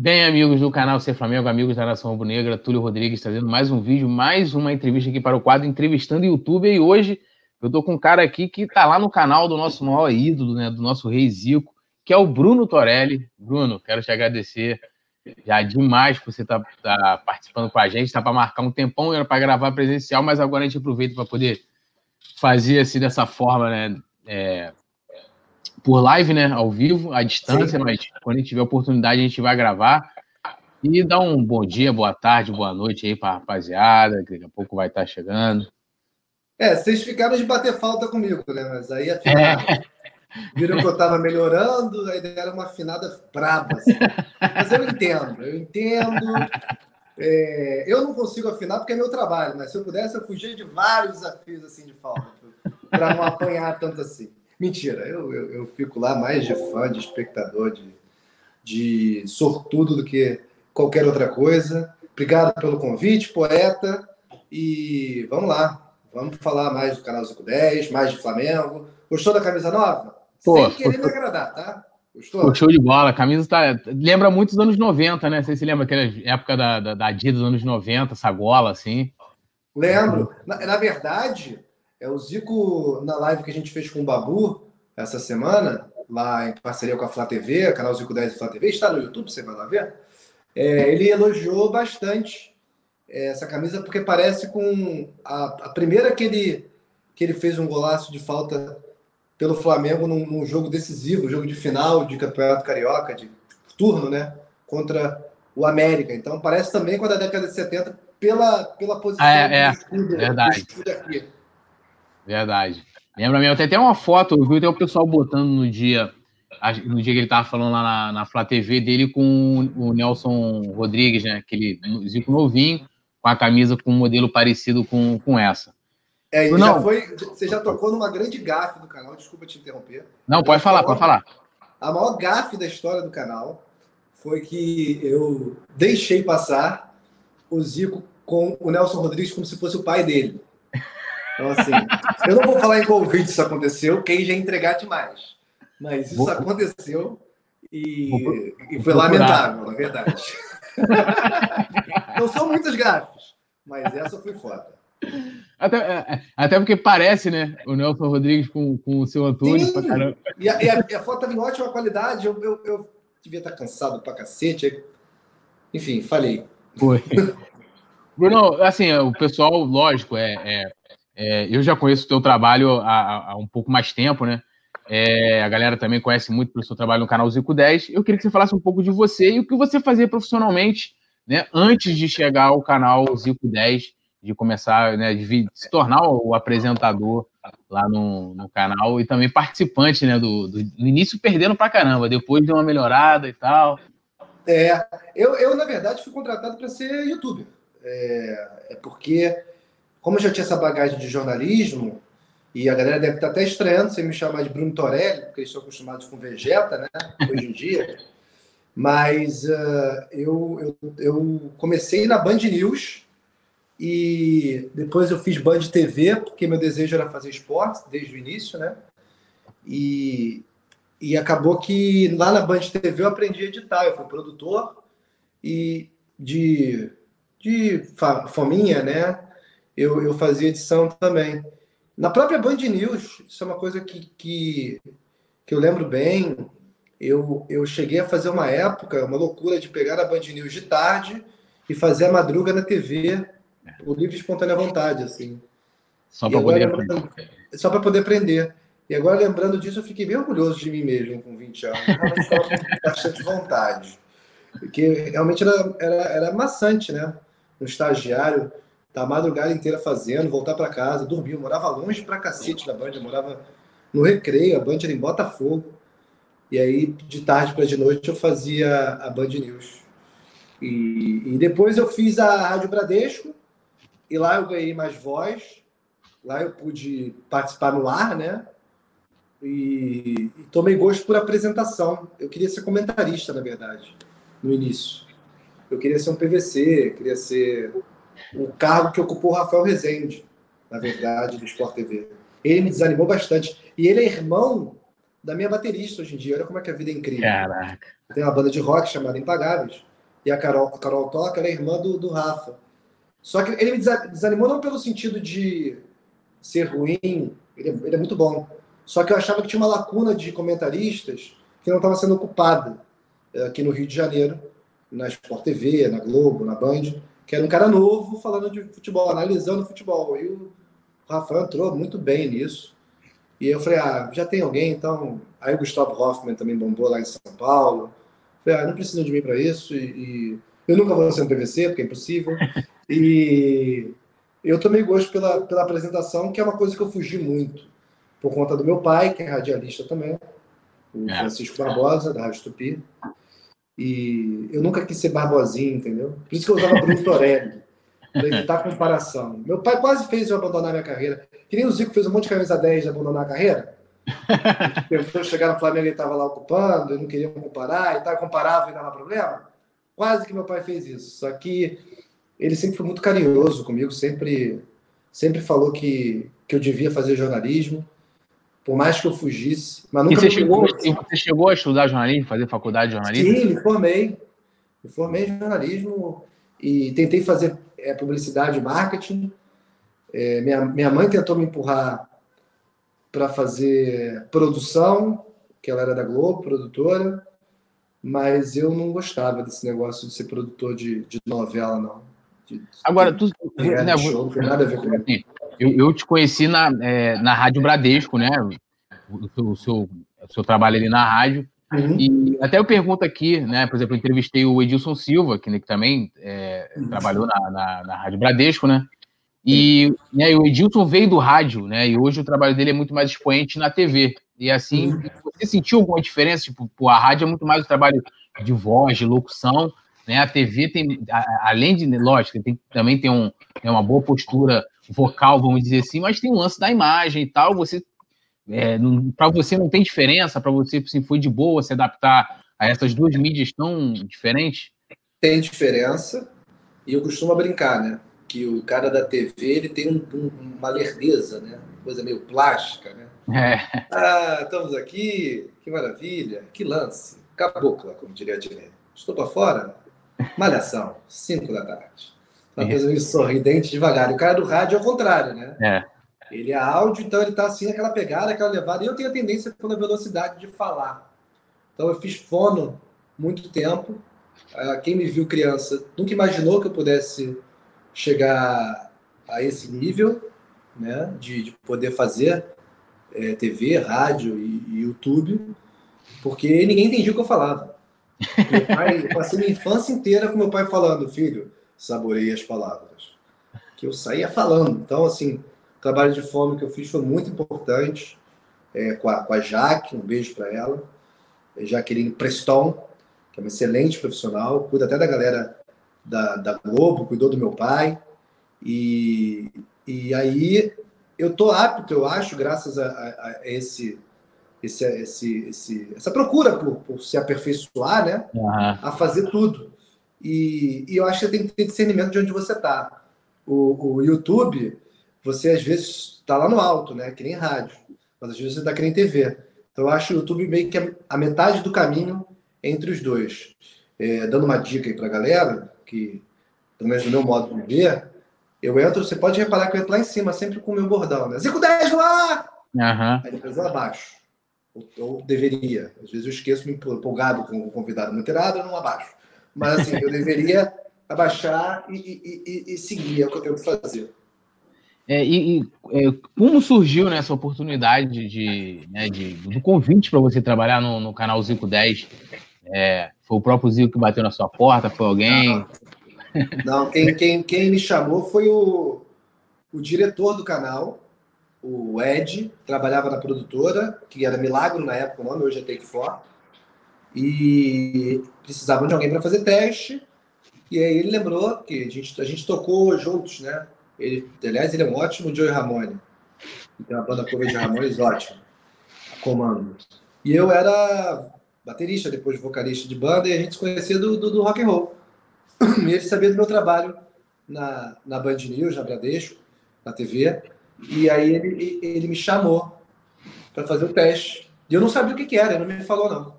Bem, amigos do canal Ser Flamengo, amigos da Nação Rubro-Negra, Túlio Rodrigues trazendo mais um vídeo, mais uma entrevista aqui para o quadro Entrevistando YouTube. E hoje eu tô com um cara aqui que tá lá no canal do nosso maior ídolo, né, do nosso rei Zico, que é o Bruno Torelli. Bruno, quero te agradecer já demais por você estar tá, tá participando com a gente. Tá para marcar um tempão, era para gravar presencial, mas agora a gente aproveita para poder fazer assim dessa forma, né? É, por live, né? Ao vivo, à distância, Sim. mas quando a gente tiver oportunidade, a gente vai gravar. E dar um bom dia, boa tarde, boa noite aí para a rapaziada, que daqui a pouco vai estar tá chegando. É, vocês ficaram de bater falta comigo, né? Mas aí afinal, é. viram que eu estava melhorando, aí deram uma afinada braba. Assim. Mas eu entendo, eu entendo. É, eu não consigo afinar porque é meu trabalho, mas se eu pudesse, eu fugia de vários desafios assim de falta, para não apanhar tanto assim. Mentira, eu, eu, eu, fico lá mais de fã, de espectador, de, de sortudo do que qualquer outra coisa. Obrigado pelo convite, poeta. E vamos lá, vamos falar mais do canal 510, mais de Flamengo. Gostou da camisa nova? Pô, Sem querer me agradar, tá? Gostou? Pô, show de bola. A camisa tá. Lembra muito dos anos 90, né? Você se lembra aquela época da, da, da Adidas dos anos 90, essa gola assim? Lembro. Na, na verdade, é o Zico, na live que a gente fez com o Babu essa semana, lá em parceria com a Flá TV, canal Zico 10 e Flá TV, está no YouTube, você vai lá ver. É, ele elogiou bastante essa camisa porque parece com a, a, primeira que ele, que ele fez um golaço de falta pelo Flamengo num, num jogo decisivo, jogo de final de Campeonato Carioca, de turno, né? Contra o América. Então parece também com a da década de 70 pela, pela posição ah, é, é, do escudo, verdade. Do escudo aqui. Verdade. Lembra mesmo? Tem até uma foto, eu vi até o pessoal botando no dia, no dia que ele tava falando lá na, na Flá TV dele com o Nelson Rodrigues, né? Aquele Zico novinho, com a camisa com um modelo parecido com, com essa. É, não. Já foi, você já tocou numa grande gafe do canal, desculpa te interromper. Não, pode falar, pode falar. A maior gafe da história do canal foi que eu deixei passar o Zico com o Nelson Rodrigues como se fosse o pai dele. Então, assim, eu não vou falar em qual vídeo isso aconteceu, quem já entregar demais. Mas isso vou... aconteceu e, vou... e foi lamentável, na verdade. não são muitas gafes, mas essa foi foda. Até, é, é, até porque parece, né? O Nelson Rodrigues com, com o seu Antônio. Sim, e, a, e, a, e a, foto estava em ótima qualidade. Eu, eu, eu, devia estar cansado pra cacete. Enfim, falei. Foi. Bruno, assim, o pessoal, lógico, é, é é, eu já conheço o teu trabalho há, há, um pouco mais tempo, né? É, a galera também conhece muito pelo seu trabalho no canal Zico 10. Eu queria que você falasse um pouco de você e o que você fazia profissionalmente, né? Antes de chegar ao canal Zico 10, de começar, né? De se tornar o apresentador lá no, no canal e também participante, né? Do, do, do início perdendo pra caramba, depois deu uma melhorada e tal. É, eu, eu na verdade fui contratado para ser youtuber. É, é porque como eu já tinha essa bagagem de jornalismo, e a galera deve estar até estranhando você me chamar de Bruno Torelli, porque eles estão acostumados com Vegeta, né? Hoje em dia. Mas uh, eu, eu, eu, comecei na Band News e depois eu fiz Band TV, porque meu desejo era fazer esporte desde o início, né? E, e acabou que lá na Band TV eu aprendi a editar. Eu fui produtor e de, de fominha, né? Eu, eu fazia edição também. Na própria Band News, isso é uma coisa que, que, que eu lembro bem. Eu, eu cheguei a fazer uma época, uma loucura de pegar a Band News de tarde e fazer a madruga na TV, o livre e espontânea vontade, assim. Só para poder aprender. Só para poder aprender. E agora, lembrando disso, eu fiquei bem orgulhoso de mim mesmo com 20 anos. Realmente estava com bastante vontade. Porque realmente era, era, era maçante, né? No estagiário, Tá a madrugada inteira fazendo, voltar para casa, dormir. Eu morava longe pra cacete da Band, eu morava no Recreio, a Band era em Botafogo. E aí, de tarde para de noite, eu fazia a Band News. E, e, depois eu fiz a Rádio Bradesco, e lá eu ganhei mais voz, lá eu pude participar no ar, né? E, e tomei gosto por apresentação. Eu queria ser comentarista, na verdade, no início. Eu queria ser um PVC, queria ser o cargo que ocupou o Rafael Rezende, na verdade, do Sport TV. Ele me desanimou bastante. E ele é irmão da minha baterista hoje em dia. Olha como é que a vida é incrível. Caraca. Tem uma banda de rock chamada Impagáveis. e a Carol, a Carol Toca é irmã do, do Rafa. Só que ele me desanimou não pelo sentido de ser ruim, ele é, ele é muito bom. Só que eu achava que tinha uma lacuna de comentaristas que não estava sendo ocupada eh, aqui no Rio de Janeiro, na Sport TV, na Globo, na Band, que era um cara novo falando de futebol, analisando futebol. E o Rafael entrou muito bem nisso. E eu falei, ah, já tem alguém, então. Aí o Gustavo Hoffman também bombou lá em São Paulo. Falei, ah, não precisam de mim para isso. E, e, eu nunca vou ser um PVC, porque é impossível. E eu tomei gosto pela, pela apresentação, que é uma coisa que eu fugi muito, por conta do meu pai, que é radialista também, o é. Francisco Barbosa, da Rádio Tupi. E eu nunca quis ser Barbosinho, entendeu? Por isso que eu usava Bruno Torelli, para evitar comparação. Meu pai quase fez eu abandonar minha carreira. Que nem o Zico fez um monte de camisa 10 de abandonar a carreira. Tentou chegar no Flamengo e estava lá ocupando, e não queriam comparar, e tal, comparava e dava problema. Quase que meu pai fez isso. Só que ele sempre foi muito carinhoso comigo, sempre, sempre falou que, que eu devia fazer jornalismo, por mais que eu fugisse. Mas nunca e você, chegou, e você chegou a estudar jornalismo, fazer faculdade de jornalismo? Sim, me formei. Me formei em jornalismo e tentei fazer é, publicidade e marketing. É, minha, minha mãe tentou me empurrar para fazer produção, que ela era da Globo, produtora, mas eu não gostava desse negócio de ser produtor de, de novela, não. Agora, tu. Né, show, não nada a ver com assim, eu, eu te conheci na, é, na Rádio Bradesco, né? O seu, o seu, o seu trabalho ali na rádio. Uhum. E até eu pergunto aqui, né? Por exemplo, eu entrevistei o Edilson Silva, que, né, que também é, uhum. trabalhou na, na, na, Rádio Bradesco, né? E né, o Edilson veio do rádio, né? E hoje o trabalho dele é muito mais expoente na TV. E assim, uhum. você sentiu alguma diferença? Tipo, a rádio é muito mais o trabalho de voz, de locução, né? A TV tem, além de, lógico, tem, também tem um, é uma boa postura vocal, vamos dizer assim, mas tem um lance da imagem e tal. Você, é, para você não tem diferença, para você assim, foi de boa se adaptar a essas duas mídias tão diferentes? Tem diferença, e eu costumo brincar, né? Que o cara da TV ele tem um, um, uma lerdeza, né? Coisa meio plástica, né? É. Ah, estamos aqui, que maravilha, que lance. Cabocla, como diria a Dinei. Estou para fora? Malhação, 5 da tarde. Uma coisa meio sorridente, devagar. E o cara do rádio é o contrário, né? É. Ele é áudio, então ele tá assim, aquela pegada, aquela levada. E eu tenho a tendência pela velocidade de falar. Então eu fiz fono muito tempo. Ah, quem me viu criança nunca imaginou que eu pudesse chegar a esse nível, né? De, de poder fazer é, TV, rádio e, e YouTube, porque ninguém entendia o que eu falava. Meu pai, passei minha infância inteira com meu pai falando, filho, saboreie as palavras. Que eu saía falando. Então, assim, o trabalho de fome que eu fiz foi muito importante. É, com, a, com a Jaque, um beijo para ela. É Jaqueline Preston, que é uma excelente profissional, cuida até da galera da, da Globo, cuidou do meu pai. E, e aí eu tô apto, eu acho, graças a, a, a esse esse, esse, esse, essa procura por, por se aperfeiçoar, né? Uhum. A fazer tudo. E, e, eu acho que você tem que ter discernimento de onde você está. O, o YouTube, você às vezes está lá no alto, né? Que nem rádio. Mas às vezes você está que nem TV. Então eu acho o YouTube meio que a metade do caminho entre os dois. É, dando uma dica aí para a galera, que pelo menos no meu modo de ver, eu entro, você pode reparar que eu entro lá em cima, sempre com o meu bordão, né? 5, 10 no ar! Uhum. Aí depois lá abaixo. Ou, deveria. Às vezes eu esqueço, me empolgado com o convidado muito errado, eu não abaixo. Mas assim, eu deveria abaixar e, e, e, e, seguir, é o que eu tenho que fazer. É, e, é, como surgiu né, essa oportunidade de, né, de do convite para você trabalhar no, no canal Zico 10? É, foi o próprio Zico que bateu na sua porta? Foi alguém? Não, não quem, quem, quem me chamou foi o, o diretor do canal, o Ed, trabalhava na produtora, que era Milagro na época, o nome hoje é Take For, e precisavam de alguém para fazer teste. E aí ele lembrou que a gente, a gente tocou juntos, né? Ele, aliás, ele é um ótimo Joey Ramone. Tem uma banda cover de Ramones ótima. Comando. E eu era baterista, depois vocalista de banda, e a gente se conhecia do, do, do rock and roll. E ele sabia do meu trabalho na, na Band News, na Bradesco, na TV. E aí ele, ele me chamou para fazer o teste. E eu não sabia o que, que era, ele não me falou não.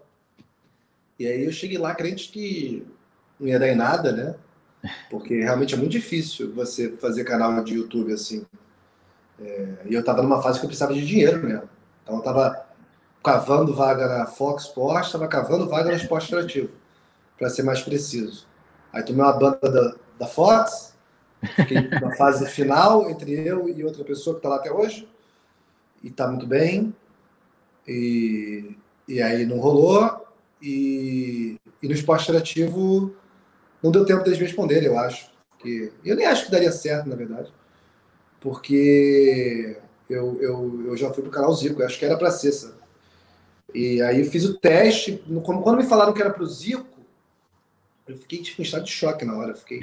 E aí eu cheguei lá crente que não ia dar em nada, né? Porque realmente é muito difícil você fazer canal de YouTube assim. É, e eu estava numa fase que eu precisava de dinheiro mesmo. Então eu estava cavando vaga na Fox Sports, estava cavando vaga no Esporte Interativo, para ser mais preciso. Aí tomei uma banda da, da Fox, fiquei na fase final entre eu e outra pessoa que está lá até hoje, e está muito bem. E, e aí não rolou, e, e no Esporte Interativo não deu tempo deles me responderem, eu acho. Que, eu nem acho que daria certo, na verdade, porque eu, eu, eu já fui pro canal Zico, eu acho que era para ser, sabe? E aí eu fiz o teste. Quando me falaram que era pro Zico, eu fiquei tipo, em estado de choque na hora. fiquei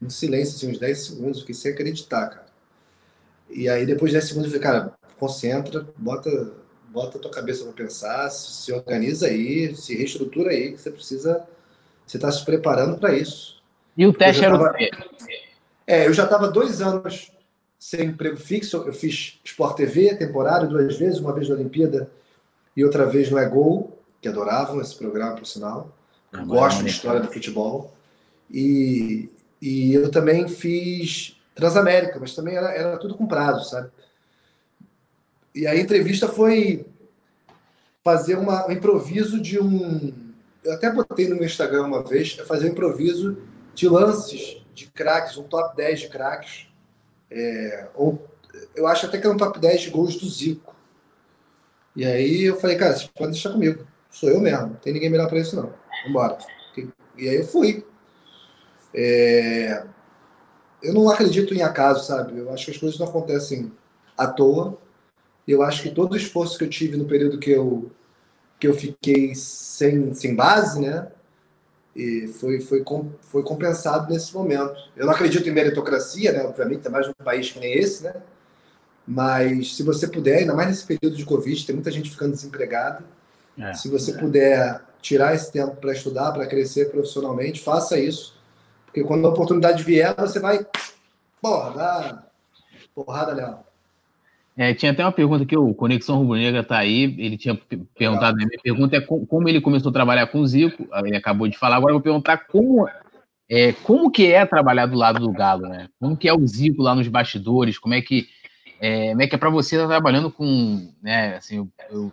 em silêncio, assim, uns 10 segundos, fiquei sem acreditar, cara. E aí depois de 10 segundos eu falei, cara, concentra, bota, bota a tua cabeça para pensar, se organiza aí, se reestrutura aí, que você precisa. Você está se preparando para isso. E o teste era tava, o quê? É, eu já estava dois anos sem emprego fixo. Eu fiz Sport TV, temporário, duas vezes, uma vez na Olimpíada e outra vez no É Gol, que adoravam esse programa, por sinal. Ah, Gosto de história do futebol. E, e eu também fiz Transamérica, mas também era, era tudo com prazo, sabe? E a entrevista foi fazer uma, um improviso de um. Eu até botei no meu Instagram uma vez, é fazer um improviso de lances de craques, um top 10 de craques. É, ou, eu acho até que era um top 10 de gols do Zico. E aí eu falei, cara, vocês podem deixar comigo. Sou eu mesmo, não tem ninguém melhor para isso, não. Vambora. E aí eu fui. É... Eu não acredito em acaso, sabe? Eu acho que as coisas não acontecem à toa. Eu acho que todo o esforço que eu tive no período que eu, que eu fiquei sem, sem base, né? E foi, foi, foi compensado nesse momento. Eu não acredito em meritocracia, né? Obviamente, é mais um país que nem esse, né? Mas se você puder, ainda mais nesse período de Covid, tem muita gente ficando desempregada. É, se você é. puder tirar esse tempo para estudar, para crescer profissionalmente, faça isso. Porque quando a oportunidade vier, você vai, porra, dá porrada nela. É, tinha até uma pergunta que o Conexão Rubro-Negra está aí, ele tinha perguntado, a minha pergunta é como ele começou a trabalhar com o Zico, ele acabou de falar, agora eu vou perguntar como, é, como que é trabalhar do lado do Galo, né? Como que é o Zico lá nos bastidores, como é que é, como é que é para você estar tá trabalhando com, né, assim, eu, eu,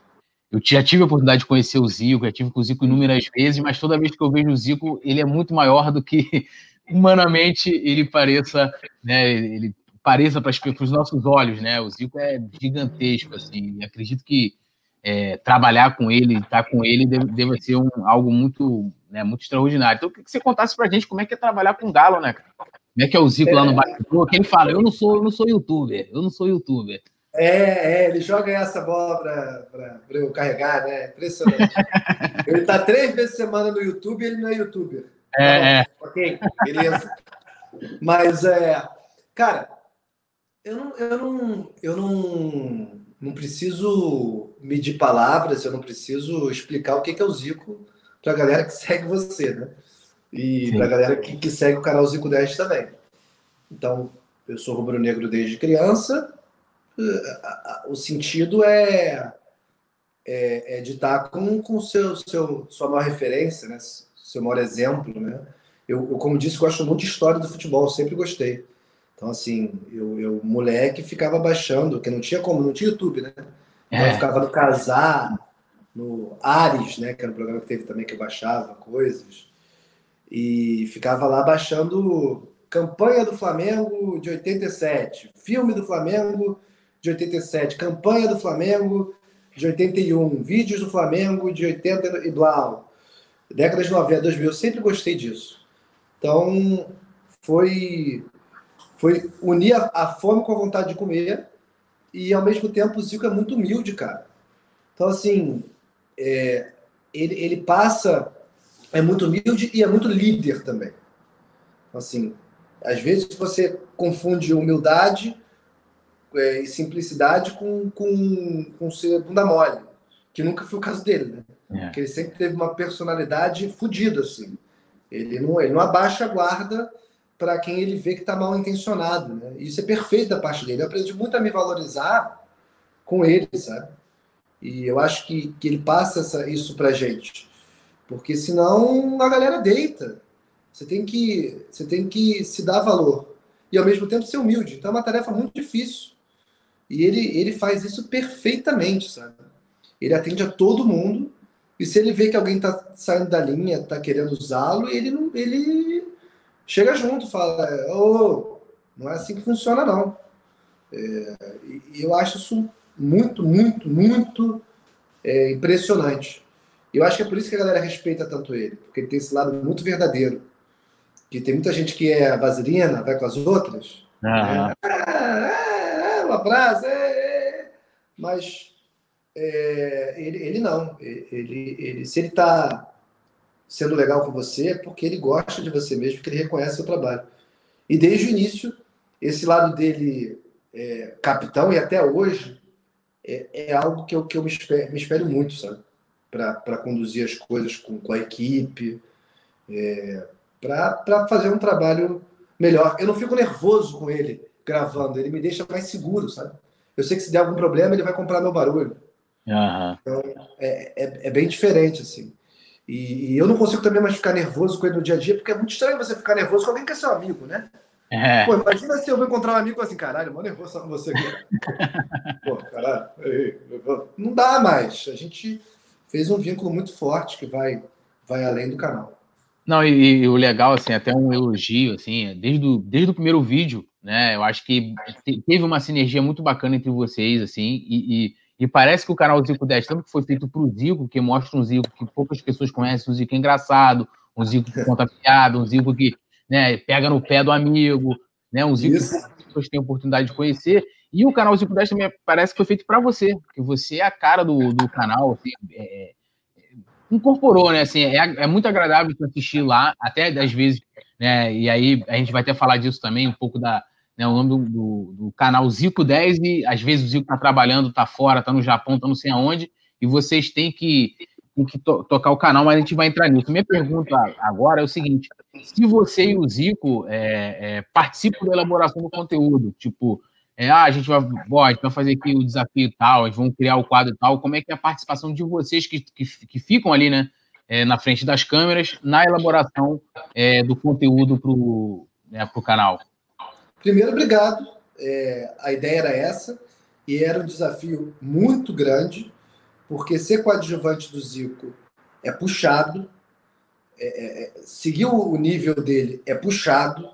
eu, já tive a oportunidade de conhecer o Zico, já tive com o Zico inúmeras vezes, mas toda vez que eu vejo o Zico, ele é muito maior do que humanamente ele pareça, né, ele pareça para os nossos olhos, né, o Zico é gigantesco, assim, acredito que é, trabalhar com ele, estar com ele, deve, deve ser um, algo muito, né, muito extraordinário. Então, eu queria que você contasse para a gente como é que é trabalhar com o Galo, né, cara? Como é que é o Zico é, lá no é. bastidor? Quem fala, eu não sou, eu não sou youtuber, eu não sou youtuber. É, é ele joga essa bola para eu carregar, né? Impressionante. ele tá três vezes por semana no YouTube e ele não é youtuber. É, tá é. Ok, beleza. Mas, é, cara, eu não, eu não, eu não, não preciso medir palavras, eu não preciso explicar o que é o Zico para a galera que segue você, né? E para a galera que, que segue o canal Zico 10 também. Então, eu sou rubro-negro desde criança. O sentido é, é, é de estar com, com seu, seu, sua maior referência, né? seu maior exemplo. Né? Eu, eu, como disse, gosto muito de história do futebol, sempre gostei. Então, assim, eu, eu moleque, ficava baixando, que não tinha como, não tinha YouTube, né? Então, é. Eu ficava no Casar, no Ares, né? Que era um programa que teve também que eu baixava coisas e ficava lá baixando campanha do Flamengo de 87, filme do Flamengo de 87, campanha do Flamengo de 81, vídeos do Flamengo de 80 e blá. Décadas de 90, 2000, eu sempre gostei disso. Então, foi foi unir a, a, fome com a vontade de comer e ao mesmo tempo o Zico é muito humilde, cara. Então, assim, é, ele, ele passa é muito humilde e é muito líder também. Assim, às vezes você confunde humildade é, e simplicidade com, com, com ser bunda mole, que nunca foi o caso dele, né? É. Porque ele sempre teve uma personalidade fodida, assim. Ele não, ele não abaixa a guarda para quem ele vê que está mal intencionado, né? Isso é perfeito da parte dele. Eu aprendi muito a me valorizar com ele, sabe? E eu acho que, que ele passa essa, isso para gente. Porque senão a galera deita. Você tem que, você tem que se dar valor e ao mesmo tempo ser humilde. Então é uma tarefa muito difícil. E ele, ele faz isso perfeitamente, sabe? Ele atende a todo mundo. E se ele vê que alguém está saindo da linha, está querendo usá-lo, ele não, ele chega junto, fala: oh, não é assim que funciona, não. É, e eu acho isso muito, muito, muito é, impressionante. Eu acho que é por isso que a galera respeita tanto ele, porque ele tem esse lado muito verdadeiro. Que tem muita gente que é vaselina, vai com as outras. Uhum. É, é, um abraço, é, é. mas é, ele, ele não. Ele, ele, se ele está sendo legal com você, é porque ele gosta de você mesmo, porque ele reconhece o seu trabalho. E desde o início, esse lado dele, é, capitão, e até hoje, é, é, algo que eu, que eu me, espero, me espero muito, sabe? Para conduzir as coisas com, com a equipe, é, para fazer um trabalho melhor. Eu não fico nervoso com ele gravando, ele me deixa mais seguro, sabe? Eu sei que se der algum problema, ele vai comprar meu barulho. Uhum. Então, é, é, é, bem diferente, assim. E, e, eu não consigo também mais ficar nervoso com ele no dia a dia, porque é muito estranho você ficar nervoso com alguém que é seu amigo, né? É. Pô, imagina se eu vou encontrar um amigo assim, caralho, mó nervoso só com você aqui. Pô, caralho. Não dá mais. A gente fez um vínculo muito forte que vai, vai além do canal. Não, e, e, o legal, assim, até um elogio, assim, desde o, desde o primeiro vídeo, né? Eu acho que teve uma sinergia muito bacana entre vocês, assim, e, e, e parece que o canal Zico 10, tanto que foi feito para o Zico, que mostra um Zico que poucas pessoas conhecem, um Zico engraçado, um Zico que conta piada, um Zico que né, pega no pé do amigo, né? Um Zico Isso. que pessoas têm oportunidade de conhecer. E o canal Zico 10 também parece que foi feito para você, porque você é a cara do, do canal, assim, é, incorporou, né? Assim, é, é muito agradável assistir lá, até às vezes, né? E aí a gente vai até falar disso também, um pouco da. Né, o nome do, do, do canal Zico 10, e às vezes o Zico tá trabalhando, tá fora, tá no Japão, tá não sei aonde, e vocês têm que, têm que to tocar o canal, mas a gente vai entrar nisso. Minha pergunta agora é o seguinte: se você e o Zico é, é, participam da elaboração do conteúdo, tipo, é, ah, a gente vai, bom, a gente vai fazer aqui o desafio tal, a gente vai criar o quadro tal. Como é que é a participação de vocês que, que, que ficam ali, né, é, na frente das câmeras, na elaboração é, do conteúdo para o né, canal? Primeiro, obrigado. É, a ideia era essa, e era um desafio muito grande, porque ser coadjuvante do Zico é puxado, é, é, é seguir o nível dele é puxado,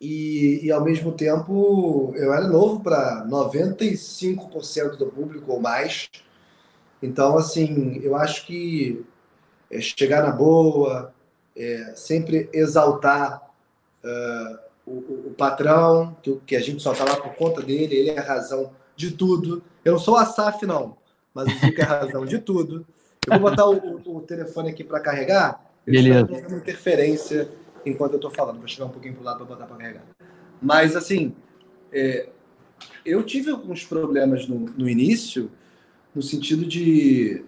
e, e ao mesmo tempo eu era novo para 95% do público ou mais. Então, assim, eu acho que é chegar na boa, é, sempre exaltar uh, o, o, patrão, que, que a gente só está lá por conta dele, ele é a razão de tudo. Eu não sou a SAF, não, mas o Zico é a razão de tudo. Eu vou botar o, o, telefone aqui para carregar. Eu Beleza. uma interferência enquanto eu estou falando. Vou chegar um pouquinho para o lado para botar para carregar. Mas, assim, é, eu tive alguns problemas no, no início, no sentido de,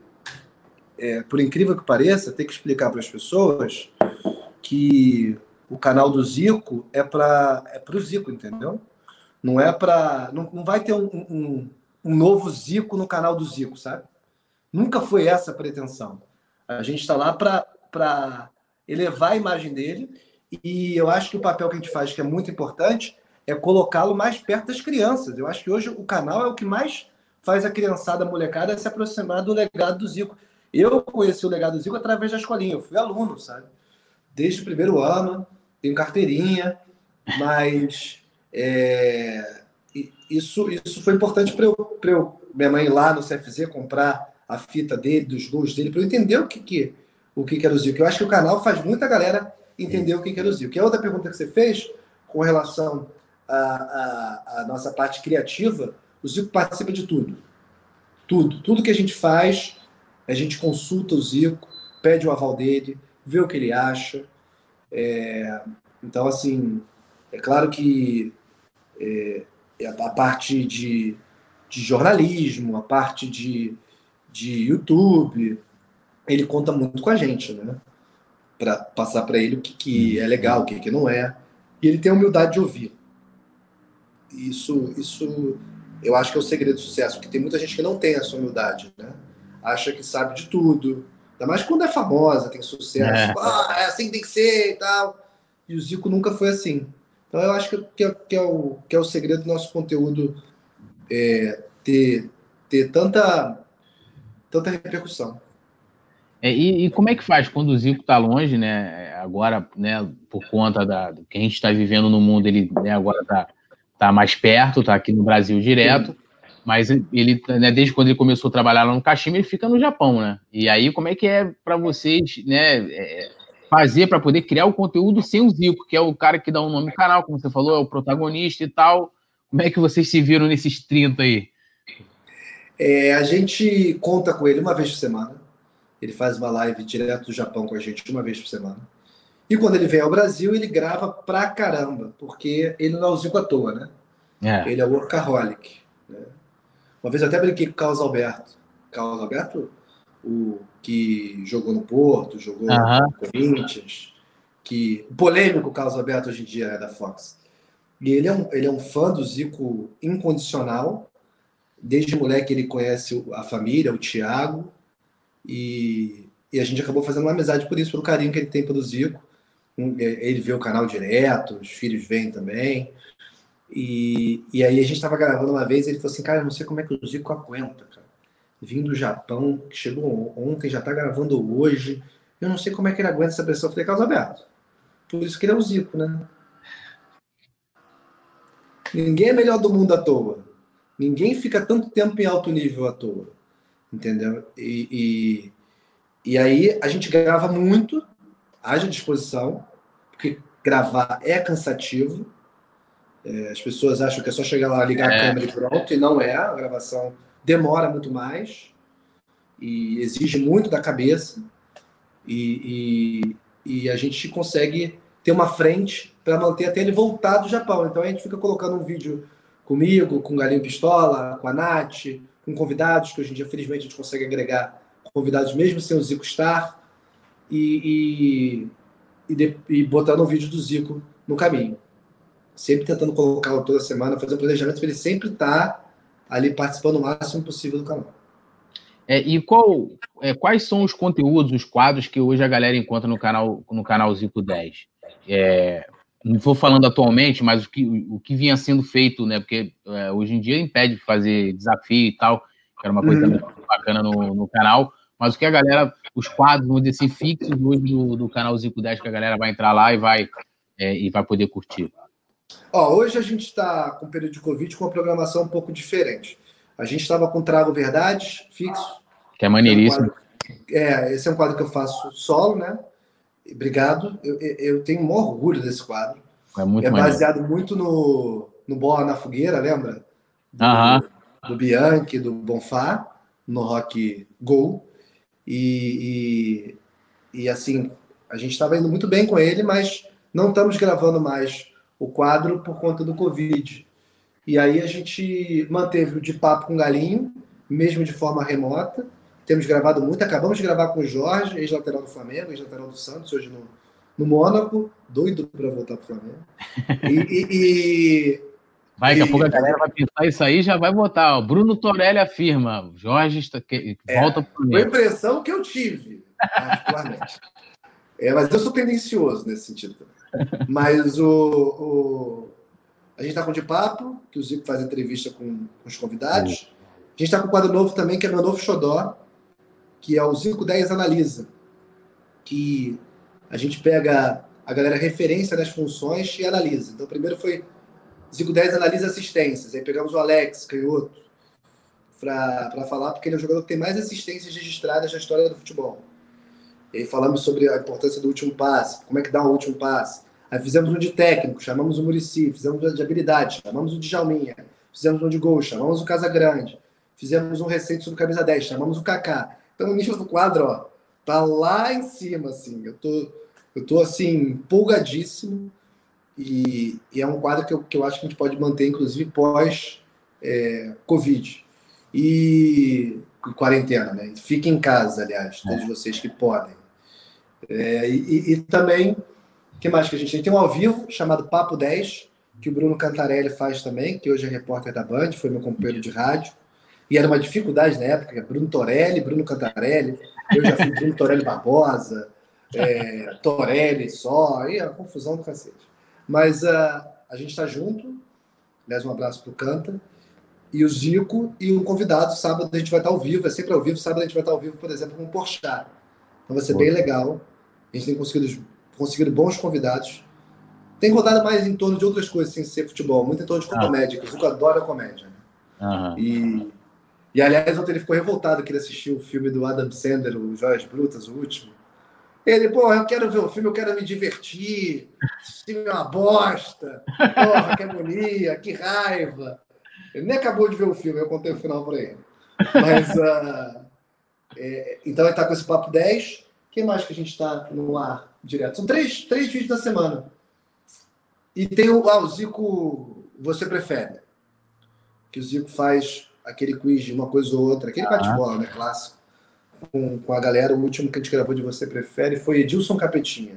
é, por incrível que pareça, ter que explicar para as pessoas que o canal do Zico é para é o Zico, entendeu? Não é para. Não, não vai ter um, um, um novo Zico no canal do Zico, sabe? Nunca foi essa a pretensão. A gente está lá para elevar a imagem dele. E eu acho que o papel que a gente faz, que é muito importante, é colocá-lo mais perto das crianças. Eu acho que hoje o canal é o que mais faz a criançada, a molecada, se aproximar do legado do Zico. Eu conheci o legado do Zico através da escolinha, eu fui aluno, sabe? Desde o primeiro ano, tenho carteirinha, mas é, isso, isso foi importante para eu, eu, minha mãe ir lá no CFZ comprar a fita dele, dos gols dele, para eu entender o que, que o que, que era o Zico. Eu acho que o canal faz muita galera entender o que, que era o Zico. E a outra pergunta que você fez, com relação à, à, nossa parte criativa, o Zico participa de tudo. Tudo. Tudo que a gente faz, a gente consulta o Zico, pede o aval dele, vê o que ele acha. É, então, assim, é claro que é, a parte de, de jornalismo, a parte de, de YouTube, ele conta muito com a gente, né? Para passar para ele o que, que é legal, o que, que não é. E ele tem a humildade de ouvir. Isso, isso eu acho que é o segredo do sucesso, porque tem muita gente que não tem essa humildade, né? Acha que sabe de tudo. Ainda mais quando é famosa, tem sucesso. É. Ah, é assim que tem que ser e tal. e o Zico nunca foi assim. Então eu acho que, que, é, que, é, o, que é o segredo do nosso conteúdo é, ter, ter tanta, tanta repercussão. É, e, e, como é que faz quando o Zico está longe, né? Agora, né, por conta da, do que a gente está vivendo no mundo, ele né, agora está tá mais perto, está aqui no Brasil direto. Sim. Mas ele, né, desde quando ele começou a trabalhar lá no Kashima, ele fica no Japão, né? E aí, como é que é para vocês, né, é, fazer para poder criar o conteúdo sem o Zico, que é o cara que dá o um nome no canal, como você falou, é o protagonista e tal. Como é que vocês se viram nesses 30 aí? É, a gente conta com ele uma vez por semana. Ele faz uma live direto do Japão com a gente uma vez por semana. E quando ele vem ao Brasil, ele grava pra caramba, porque ele não é o Zico à toa, né? É. Ele é workaholic. Uma vez eu até brinquei com o Carlos Alberto. Carlos Alberto, o que jogou no Porto, jogou no Corinthians, que o polêmico Carlos Alberto hoje em dia é da Fox. E ele é um, ele é um fã do Zico incondicional. Desde moleque ele conhece a família, o Thiago, e, e a gente acabou fazendo uma amizade por isso, pelo carinho que ele tem pelo Zico. Ele vê o canal direto, os filhos vêm também. E, e aí a gente estava gravando uma vez e ele falou assim, cara, eu não sei como é que o Zico aguenta, cara. Vindo do Japão, chegou ontem, já está gravando hoje. Eu não sei como é que ele aguenta essa pressão. Eu falei, Carlos Alberto. Por isso que ele é o Zico, né? Ninguém é melhor do mundo à toa. Ninguém fica tanto tempo em alto nível à toa. Entendeu? E, e, e aí a gente grava muito, haja disposição, porque gravar é cansativo. É, as pessoas acham que é só chegar lá, ligar é. a câmera e pronto, e não é. A gravação demora muito mais e exige muito da cabeça. E, e, e a gente consegue ter uma frente para manter até ele voltar do Japão. Então a gente fica colocando um vídeo comigo, com o Galinho Pistola, com a Nath, com convidados, que hoje em dia, felizmente, a gente consegue agregar convidados mesmo sem o Zico estar. E, e, e, de, e botando o vídeo do Zico no caminho sempre tentando colocá-lo toda semana, fazer um planejamento para ele sempre estar tá ali participando o máximo possível do canal. É, e qual, é, quais são os conteúdos, os quadros que hoje a galera encontra no canal no canal Zico 10? É, não vou falando atualmente, mas o que, o que vinha sendo feito, né? Porque é, hoje em dia impede de fazer desafio e tal, que era uma coisa uhum. bacana no, no, canal. Mas o que a galera, os quadros, vamos dizer assim, fixos hoje do, do canal Zico 10, que a galera vai entrar lá e vai, é, e vai poder curtir. Ó, hoje a gente está com o período de Covid com uma programação um pouco diferente. A gente estava com Trago Verdades fixo. Que é maneiríssimo. É, esse é um quadro que eu faço solo, né? Obrigado. Eu, eu tenho um orgulho desse quadro. É, muito é baseado muito no, no Bola na Fogueira, lembra? Do, Aham. do Bianchi, do Bonfá, no Rock Go. E, e, e assim, a gente estava indo muito bem com ele, mas não estamos gravando mais o quadro por conta do Covid. E aí a gente manteve o de papo com Galinho, mesmo de forma remota. Temos gravado muito, acabamos de gravar com o Jorge, ex-lateral do Flamengo, ex-lateral do Santos, hoje no, no Mônaco, doido para voltar para o Flamengo. E, e, e, vai, daqui a pouco a galera vai pensar isso aí já vai votar. Bruno Torelli afirma, Jorge está, que, é, volta para o Flamengo. Foi a impressão que eu tive, particularmente. é, mas eu sou tendencioso nesse sentido também. Mas o, o, a gente está com o de papo, que o Zico faz entrevista com, com os convidados. A gente está com um quadro novo também, que é meu novo xodó, que é o Zico 10 Analisa. Que a gente pega a galera referência das funções e analisa. Então, primeiro foi Zico 10 analisa assistências. Aí pegamos o Alex, canhoto, para falar, porque ele é o jogador que tem mais assistências registradas na história do futebol. E aí falamos sobre a importância do último passe, como é que dá o último passe. Aí fizemos um de técnico, chamamos o Murici, fizemos um de habilidade, chamamos o Djalminha, fizemos um de gol, chamamos o Casagrande, fizemos um recente sobre camisa 10, chamamos o Kaká. Então o nível do quadro, ó, tá lá em cima, assim. Eu tô, eu tô assim, empolgadíssimo. E, e é um quadro que eu, que eu acho que a gente pode manter, inclusive, pós-Covid. É, e, e quarentena, né? Fiquem em casa, aliás, todos é. vocês que podem. É, e, e, também, o que mais que a gente tem? Tem um ao vivo chamado Papo 10, que o Bruno Cantarelli faz também, que hoje é repórter da Band, foi meu companheiro de rádio. E era uma dificuldade na época, Bruno Torelli, Bruno Cantarelli, eu já fui Bruno Torelli Barbosa, é, Torelli só, aí uma confusão do cacete. Mas uh, a gente está junto, aliás, um abraço pro Canta, e o Zico e um convidado, sábado a gente vai estar ao vivo, é sempre ao vivo, sábado a gente vai estar ao vivo, por exemplo, com o Porchat. Então vai ser bem legal. A gente tem conseguido, conseguido bons convidados. Tem rodado mais em torno de outras coisas, sem ser futebol, muito em torno de ah. comédia, que o Zico adora comédia. Uhum. E, e, aliás, ontem ele ficou revoltado que ele assistiu o filme do Adam Sandler, o Joias Brutas, o último. Ele, pô, eu quero ver o filme, eu quero me divertir. Esse filme é uma bosta. Porra, que agonia, que raiva. Ele nem acabou de ver o filme, eu contei o final para ele. Mas, uh, é, então ele está com esse papo 10. Quem mais que a gente está no ar direto? São três, três vídeos da semana. E tem o, ah, o Zico, você prefere? Que o Zico faz aquele quiz de uma coisa ou outra, aquele bate-bola, né, clássico, com, com a galera. O último que a gente gravou de Você Prefere foi Edilson Capetinha.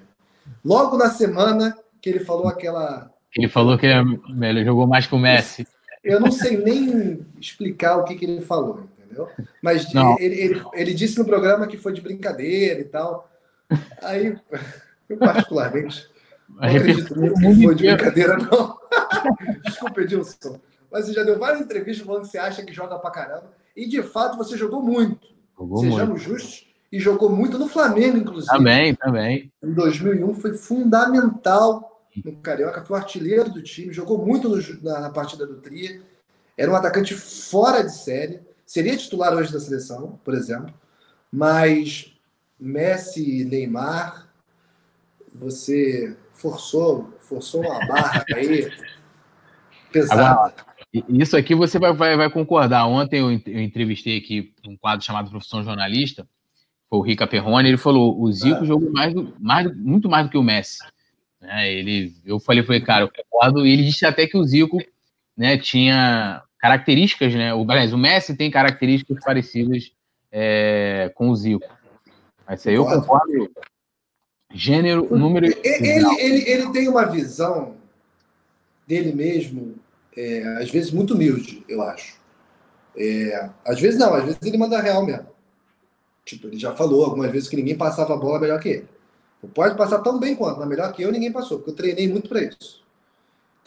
Logo na semana que ele falou aquela. Ele falou que ele jogou mais que o Messi. Eu não sei nem explicar o que, que ele falou, entendeu? Mas ele, ele, ele, disse no programa que foi de brincadeira e tal. Aí, eu particularmente, não acredito muito que foi de brincadeira, não. Desculpa, Edilson. Mas você já deu várias entrevistas falando que você acha que joga pra caramba. E, de fato, você jogou muito. Jogou Sejamos muito. justos. E jogou muito no Flamengo, inclusive. Também, também. Em 2001 foi fundamental no Carioca, foi o artilheiro do time, jogou muito no, na, na, partida do Tria, era um atacante fora de série, seria titular hoje da seleção, por exemplo, mas Messi, Neymar, você forçou, forçou uma barra aí pesada. isso aqui você vai, vai, vai concordar. Ontem eu, eu entrevistei aqui um quadro chamado Profissão Jornalista, foi o Rica Perrone, ele falou: o Zico é. jogou mais, mais, muito mais do que o Messi. Né? Ele, eu falei, falei, cara, eu concordo. E ele disse até que o Zico né, tinha características, né? O, aliás, o Messi tem características parecidas é, com o Zico. Mas aí eu concordo. Gênero, número. Ele, ele, ele tem uma visão dele mesmo, é, às vezes muito humilde, eu acho. É, às vezes não, às vezes ele manda real mesmo. Tipo, ele já falou algumas vezes que ninguém passava a bola melhor que ele. Pode passar tão bem quanto, mas melhor que eu, ninguém passou, porque eu treinei muito para isso.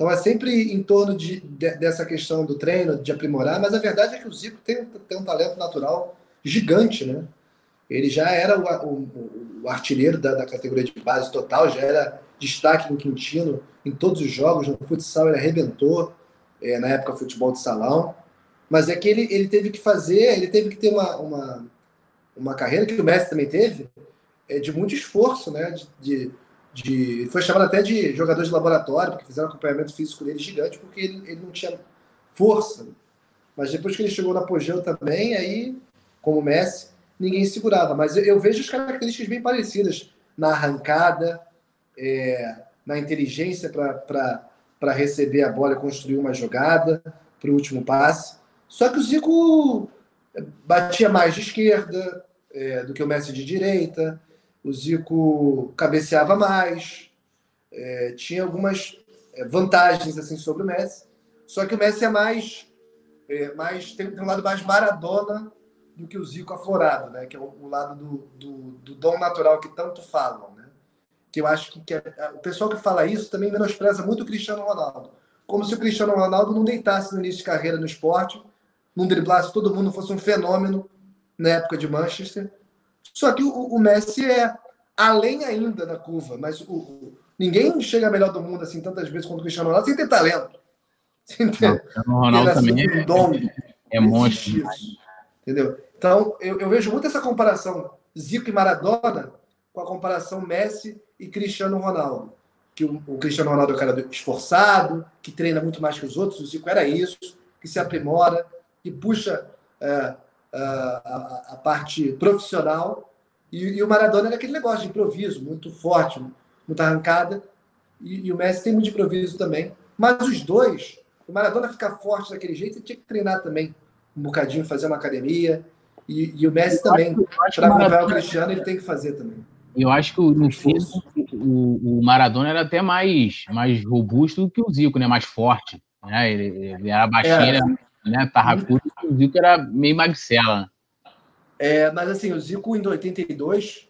Então é sempre em torno de, de, dessa questão do treino, de aprimorar, mas a verdade é que o Zico tem, tem um talento natural gigante, né? Ele já era o, o, o artilheiro da, da, categoria de base total, já era destaque em Quintino em todos os jogos, no futsal ele arrebentou, é, na época futebol de salão, mas é que ele, ele teve que fazer, ele teve que ter uma, uma, uma carreira que o Messi também teve, é, de muito esforço, né? De, de, de, foi chamado até de jogador de laboratório, porque fizeram acompanhamento físico dele gigante, porque ele, ele não tinha força. Mas depois que ele chegou na apogeu também, aí, como Messi, ninguém segurava. Mas eu, eu vejo as características bem parecidas na arrancada, é, na inteligência para receber a bola e construir uma jogada para o último passe. Só que o Zico batia mais de esquerda é, do que o Messi de direita o Zico cabeceava mais, é, tinha algumas é, vantagens assim sobre o Messi. Só que o Messi é mais, é, mais tem, tem, um lado mais Maradona do que o Zico aflorado, né? Que é o, o lado do, do, do, dom natural que tanto falam, né? Que eu acho que, que é, o pessoal que fala isso também menospreza muito o Cristiano Ronaldo, como se o Cristiano Ronaldo não deitasse no início de carreira no esporte, não driblasse todo mundo, fosse um fenômeno na época de Manchester só que o, o Messi é além ainda da curva, mas o, o, ninguém chega melhor do mundo assim tantas vezes quanto o Cristiano Ronaldo sem ter talento. Sem ter, o Ronaldo assim, também um dom, é, é monstro. Entendeu? Então, eu, eu, vejo muito essa comparação Zico e Maradona com a comparação Messi e Cristiano Ronaldo. Que o, o Cristiano Ronaldo é um cara esforçado, que treina muito mais que os outros, o Zico era isso, que se aprimora, que puxa é, a, a, parte profissional. E, e, o Maradona era aquele negócio de improviso, muito forte, muita arrancada. E, e, o Messi tem muito improviso também. Mas os dois, o Maradona ficar forte daquele jeito, ele tinha que treinar também um bocadinho, fazer uma academia. E, e o Messi eu também, para acompanhar o Cristiano, ele tem que fazer também. Eu acho que no o, o, Maradona era até mais, mais robusto do que o Zico, né? Mais forte. Né? Ele, ele era baixinho, é. era né? Tarracudo, o Zico era meio magicela. É, mas assim, o Zico em 82,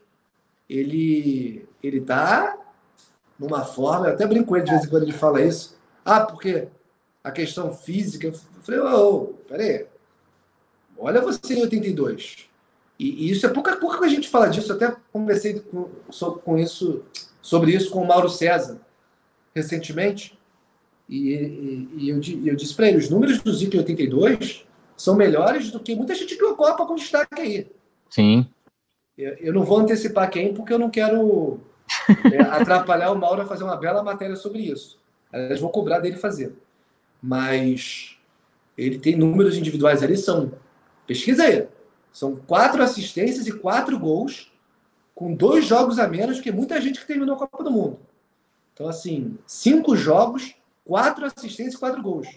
ele, ele tá numa forma, eu até brinco com ele de vez em quando ele fala isso. Ah, porque a questão física. Eu falei, ô, oh, peraí. Olha você em 82. E, e isso é pouca, pouca que a gente fala disso. Eu até conversei com, com isso, sobre isso com o Mauro César recentemente. E, e, e eu, eu, disse para ele: os números do Zico em 82 são melhores do que muita gente que Copa com destaque aí. Sim. Eu, eu, não vou antecipar quem, porque eu não quero é, atrapalhar o Mauro a fazer uma bela matéria sobre isso. Elas vão cobrar dele fazer. Mas ele tem números individuais ali, são. Pesquisa aí. São quatro assistências e quatro gols, com dois jogos a menos que muita gente que terminou a Copa do Mundo. Então, assim, cinco jogos, quatro assistências e quatro gols.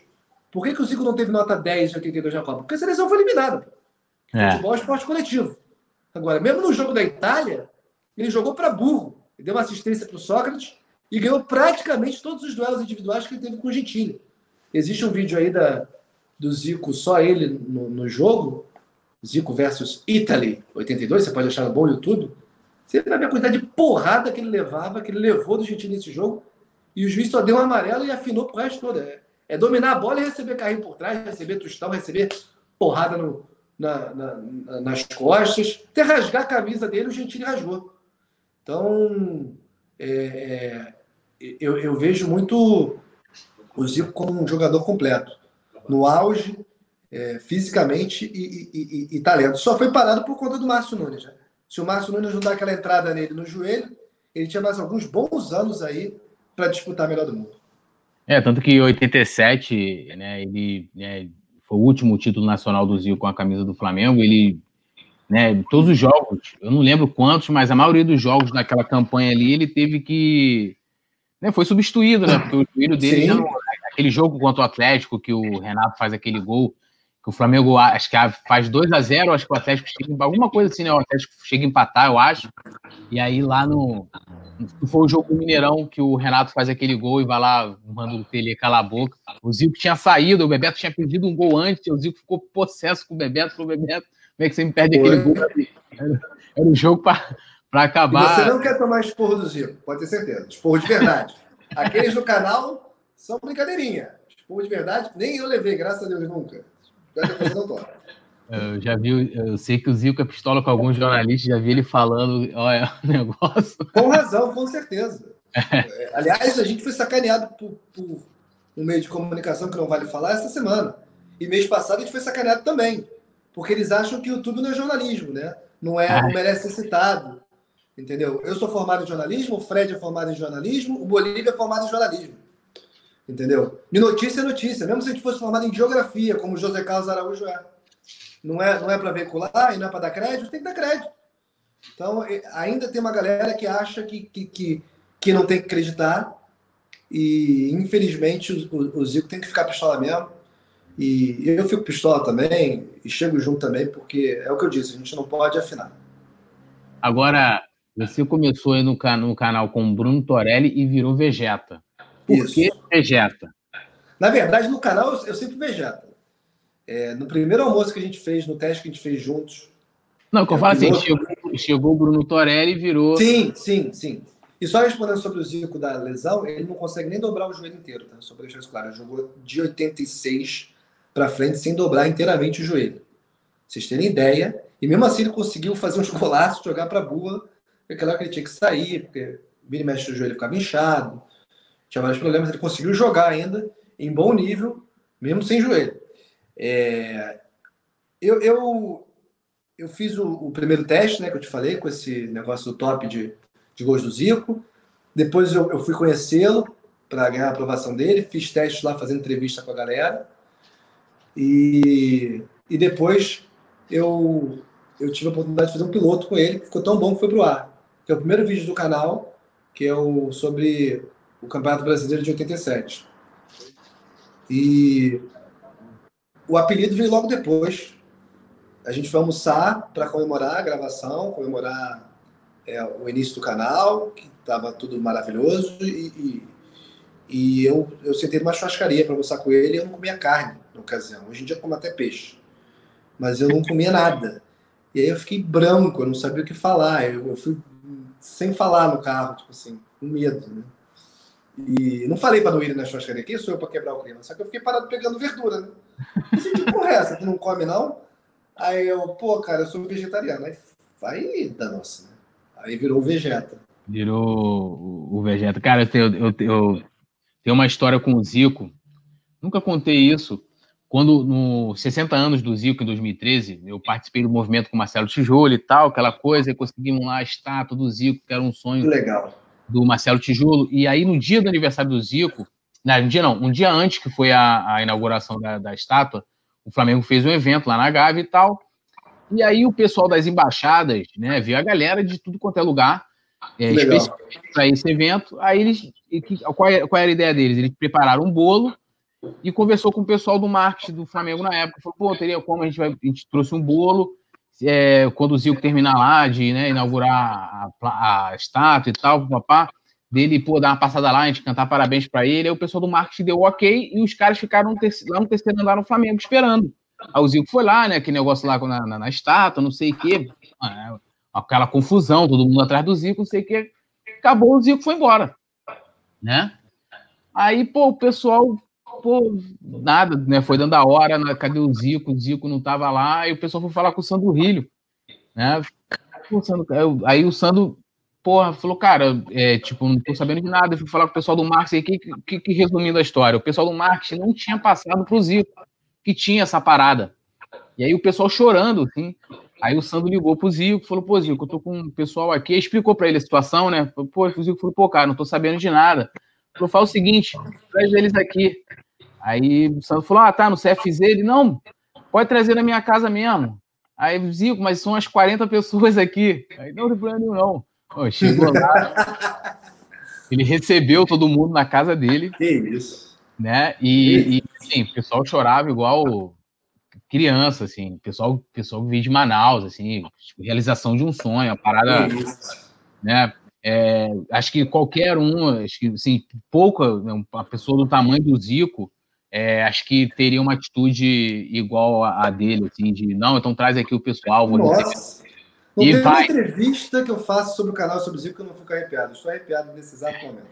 Por que, que o Zico não teve nota 10 em 82 na Copa? Porque a seleção foi eliminada. É. Futebol é esporte coletivo. Agora, mesmo no jogo da Itália, ele jogou para burro. Ele deu uma assistência para o Sócrates e ganhou praticamente todos os duelos individuais que ele teve com o Gentili. Existe um vídeo aí da, do Zico, só ele no, no jogo, Zico versus Italy 82, você pode achar no bom YouTube. Você vai ver a quantidade de porrada que ele levava, que ele levou do Gentili nesse jogo, e o juiz só deu um amarelo e afinou pro resto todo. É, é dominar a bola e receber carrinho por trás, receber tostão, receber porrada no, na, na, nas costas, até rasgar a camisa dele, o Gentili rasgou. Então, é, é, eu, eu, vejo muito o Zico como um jogador completo. No auge, é, fisicamente e, e, e, e, talento. Só foi parado por conta do Márcio Nunes. Né? Se o Márcio Nunes não dar aquela entrada nele no joelho, ele tinha mais alguns bons anos aí para disputar a melhor do mundo. É, tanto que em 87, né, ele né, foi o último título nacional do Zico com a camisa do Flamengo. Ele, né, todos os jogos, eu não lembro quantos, mas a maioria dos jogos daquela campanha ali, ele teve que. Né, foi substituído, né? Porque o joelho dele não, aquele jogo contra o Atlético, que o Renato faz aquele gol, que o Flamengo acho que faz 2 a 0 acho que o Atlético chega alguma coisa assim, né? O Atlético chega a empatar, eu acho. E aí lá no. Foi o jogo do Mineirão que o Renato faz aquele gol e vai lá, manda o Tele calar a boca. O Zico tinha saído, o Bebeto tinha perdido um gol antes, o Zico ficou possesso com o Bebeto, falou, Bebeto, como é que você me perde aquele gol? Era, era o jogo para acabar. E você não quer tomar esporro do Zico, pode ter certeza. Esporro de verdade. Aqueles do canal são brincadeirinha. Esporro de verdade, nem eu levei, graças a Deus, nunca. Eu já vi, eu sei que o Zico é pistola com alguns jornalistas, já vi ele falando, olha, negócio. Com razão, com certeza. É. Aliás, a gente foi sacaneado por, por, um meio de comunicação que não vale falar essa semana. E mês passado a gente foi sacaneado também. Porque eles acham que o YouTube não é jornalismo, né? Não é, não merece ser citado. Entendeu? Eu sou formado em jornalismo, o Fred é formado em jornalismo, o Bolívia é formado em jornalismo. Entendeu? E notícia é notícia. Mesmo se a gente fosse formado em geografia, como José Carlos Araújo é. Não é, não é para veicular e não é para dar crédito, tem que dar crédito. Então, ainda tem uma galera que acha que, que, que, que não tem que acreditar. E, infelizmente, o, o Zico tem que ficar pistola mesmo. E eu fico pistola também, e chego junto também, porque é o que eu disse, a gente não pode afinar. Agora, você começou aí no, no canal com Bruno Torelli e virou Vegeta. Por Isso. que vegeta? Na verdade, no canal eu, eu sempre vegeta. É, no primeiro almoço que a gente fez, no teste que a gente fez juntos. Não, que eu falo assim, chegou, chegou o Bruno Torelli e virou. Sim, sim, sim. E só respondendo sobre o Zico da lesão, ele não consegue nem dobrar o joelho inteiro, tá? Só para deixar isso claro. Ele jogou de 86 para frente sem dobrar inteiramente o joelho. Vocês terem ideia. E mesmo assim ele conseguiu fazer uns golaços, jogar para a bula. Aquela que ele tinha que sair, porque vira e mexe o joelho ficava inchado tinha vários problemas, ele conseguiu jogar ainda em bom nível, mesmo sem joelho. É, eu, eu, eu fiz o, o, primeiro teste, né, que eu te falei, com esse negócio do top de, de gols do Zico. Depois eu, eu fui conhecê-lo para ganhar a aprovação dele, fiz testes lá fazendo entrevista com a galera. E, e depois eu, eu tive a oportunidade de fazer um piloto com ele, que ficou tão bom que foi pro ar. Que é o primeiro vídeo do canal, que é o sobre o Campeonato Brasileiro de 87. E o apelido veio logo depois. A gente foi almoçar para comemorar a gravação, comemorar é, o início do canal, que estava tudo maravilhoso. E, e, e, eu, eu sentei numa churrascaria para almoçar com ele e eu não comia carne na ocasião. Hoje em dia eu como até peixe. Mas eu não comia nada. E aí eu fiquei branco, eu não sabia o que falar. Eu, eu fui sem falar no carro, tipo assim, com medo, né? E não falei para não ir na churrascaria aqui, sou eu para quebrar o clima. Só que eu fiquei parado pegando verdura, né? Assim, que porra é essa? Tu não come, não? Aí eu, pô, cara, eu sou vegetariano. Aí vai da nossa, né? Aí virou o Vegeta. Virou o Vegeta. Cara, eu tenho, eu, eu tenho uma história com o Zico. Nunca contei isso. Quando, no 60 anos do Zico, em 2013, eu participei do movimento com o Marcelo Tijolo e tal, aquela coisa, e conseguimos lá a estátua do Zico, que era um sonho. Legal do Marcelo Tijolo. E aí, no dia do aniversário do Zico, não, um dia não, um dia antes que foi a, a inauguração da, da, estátua, o Flamengo fez um evento lá na Gávea e tal. E aí o pessoal das embaixadas, né, viu a galera de tudo quanto é lugar, é, para esse evento. Aí eles, qual, é, qual era a ideia deles? Eles prepararam um bolo e conversou com o pessoal do marketing do Flamengo na época. Falou, pô, teria como a gente vai, a gente trouxe um bolo é, quando o Zico terminar lá de né, inaugurar a, a, estátua e tal, papá, dele pô, dar uma passada lá, a gente cantar parabéns para ele, aí o pessoal do marketing deu ok e os caras ficaram lá no terceiro andar no Flamengo esperando. Aí o Zico foi lá, né, aquele negócio lá na, na, na estátua, não sei o quê, é, aquela confusão, todo mundo atrás do Zico, não sei o quê. Acabou, o Zico foi embora, né? Aí, pô, o pessoal pô, nada, né? Foi dando a hora, né? cadê o Zico? O Zico não tava lá, e o pessoal foi falar com o Sandro Rilho, né? Aí o Sandro, porra, falou, cara, é, tipo, não tô sabendo de nada. Eu fui falar com o pessoal do marketing que, que, que, resumindo a história, o pessoal do marketing não tinha passado pro Zico, que tinha essa parada. E aí o pessoal chorando, assim. Aí o Sandro ligou pro Zico, falou, pô, Zico, eu tô com o pessoal aqui, explicou para ele a situação, né? Pô, o Zico falou, pô, cara, não tô sabendo de nada. Falou, fala o seguinte, traz eles aqui. Aí o Santos falou: Ah, tá, no CFZ. Ele, não, pode trazer na minha casa mesmo. Aí, Zico, mas são as 40 pessoas aqui. Aí, não, tem problema não. Pô, chegou lá. ele recebeu todo mundo na casa dele. Que isso. Né? E, e assim, o pessoal chorava igual criança, assim. O pessoal, pessoal que de Manaus, assim, tipo, realização de um sonho, a parada. Né? É, acho que qualquer um, acho que assim, pouca, uma pessoa do tamanho do Zico, é, acho que teria uma atitude igual a, dele, assim, de não, então traz aqui o pessoal. Vou Nossa. Não e tem vai. uma entrevista que eu faço sobre o canal sobre o Zico que eu não fico arrepiado. Estou arrepiado nesse exato momento.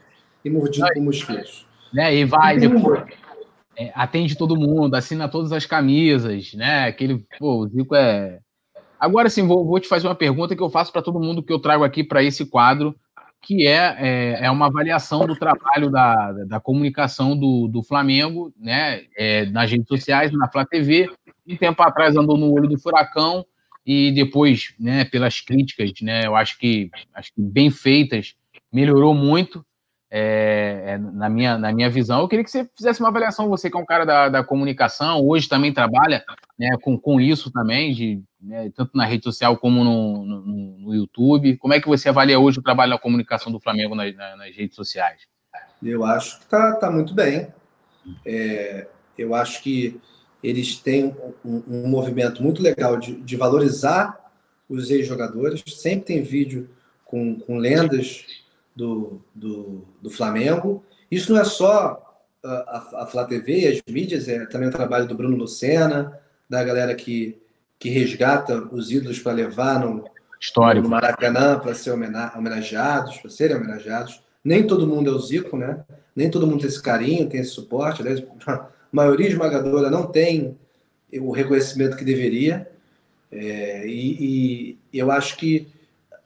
E mordido com mosquitos. Né, e vai, depois, é, atende todo mundo, assina todas as camisas, né? Aquele, pô, o Zico é. Agora sim, vou, vou te fazer uma pergunta que eu faço para todo mundo que eu trago aqui para esse quadro, que é, é, é, uma avaliação do trabalho da, da comunicação do, do Flamengo, né, é, nas redes sociais, na Flá TV. Um tempo atrás andou no olho do furacão e depois, né, pelas críticas, né, eu acho que, acho que bem feitas, melhorou muito é, é, na, minha, na minha visão. Eu queria que você fizesse uma avaliação, você que é um cara da, da comunicação, hoje também trabalha né, com, com isso também, de, né, tanto na rede social como no, no, no, YouTube. Como é que você avalia hoje o trabalho da comunicação do Flamengo nas, nas redes sociais? Eu acho que está tá muito bem. É, eu acho que eles têm um, um movimento muito legal de, de valorizar os ex-jogadores. Sempre tem vídeo com, com lendas do, do, do Flamengo. Isso não é só a, a Flá TV, as mídias, é também o trabalho do Bruno Lucena, da galera que, que resgata os ídolos para levar no, Histórico. no Maracanã para ser homenageados, para serem homenageados. Nem todo mundo é o Zico, né? Nem todo mundo tem esse carinho, tem esse suporte. Aliás, a maioria esmagadora não tem o reconhecimento que deveria. É, e, e eu acho que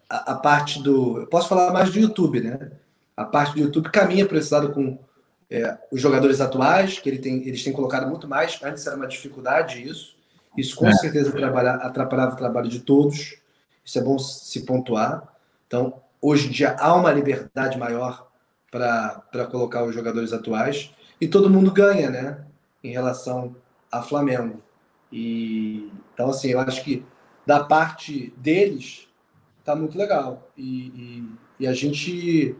a, a, parte do. Eu posso falar mais do YouTube, né? A parte do YouTube caminha para esse lado com é, os jogadores atuais, que ele tem, eles têm colocado muito mais. Antes era uma dificuldade isso. Isso com é. certeza atrapalhava o trabalho de todos. Isso é bom se pontuar. Então, hoje em dia há uma liberdade maior para colocar os jogadores atuais. E todo mundo ganha, né? Em relação a Flamengo. E, então, assim, eu acho que da parte deles, tá muito legal. E, e, e, a gente.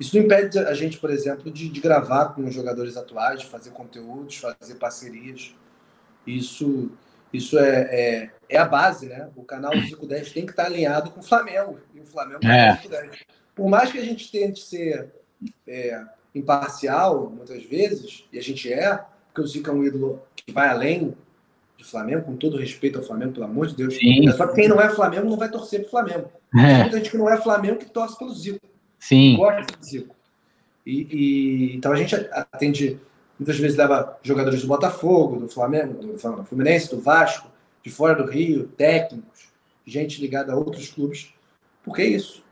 Isso não impede a gente, por exemplo, de, de gravar com os jogadores atuais, de fazer conteúdos, fazer parcerias. Isso, isso é, é, é, a base, né? O canal 510 tem que estar alinhado com o Flamengo. E o Flamengo é. 510. Por mais que a gente tente ser é, imparcial, muitas vezes, e a gente é, porque o Zico é um ídolo que vai além de Flamengo, com todo respeito ao Flamengo, pelo amor de Deus. Sim. Só que quem não é Flamengo não vai torcer pro Flamengo. É. Tem muita gente que não é Flamengo que torce pelo Zico. Sim. Gosta do Zico. E, e, então a gente atende, muitas vezes leva jogadores do Botafogo, do Flamengo, do Fluminense, do Vasco, de fora do Rio, técnicos, gente ligada a outros clubes. Porque é isso.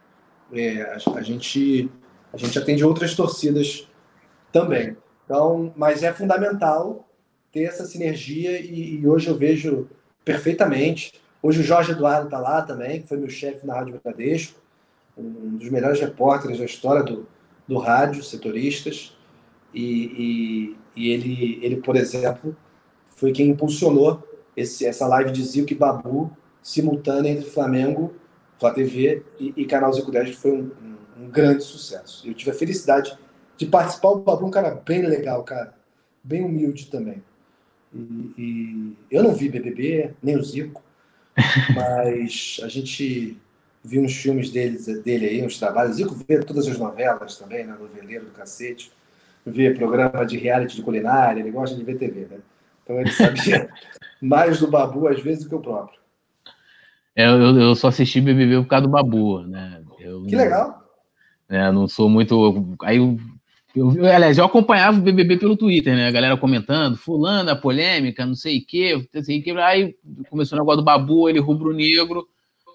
É, a, a, gente, a gente atende outras torcidas também. Então, mas é fundamental ter essa sinergia e, e hoje eu vejo perfeitamente. Hoje o Jorge Eduardo está lá também, que foi meu chefe na Rádio Bradesco, um dos melhores repórteres da história do, do rádio, setoristas. E, e, e, ele, ele, por exemplo, foi quem impulsionou esse, essa live de Zico e Babu simultânea entre Flamengo, Flá TV e, e Canal Zico 10, que foi um, um, um grande sucesso. Eu tive a felicidade de participar. O Babu é um cara bem legal, cara. Bem humilde também. E, e, eu não vi BBB, nem o Zico, mas a gente viu uns filmes dele, dele aí, uns trabalhos. Zico vê todas as novelas também, né? Noveleiro do cacete. Vê programa de reality de culinária, ele gosta de ver TV, né? Então ele sabia mais do Babu às vezes do que o próprio. É, eu, eu só assisti BBB por causa do Babu, né? Eu, que legal. Né, não sou muito. Aí eu, aliás, eu acompanhava o BBB pelo Twitter, né? A galera comentando, fulano, a polêmica, não sei o quê, não sei o quê. Aí começou o negócio do Babu, ele rubro-negro.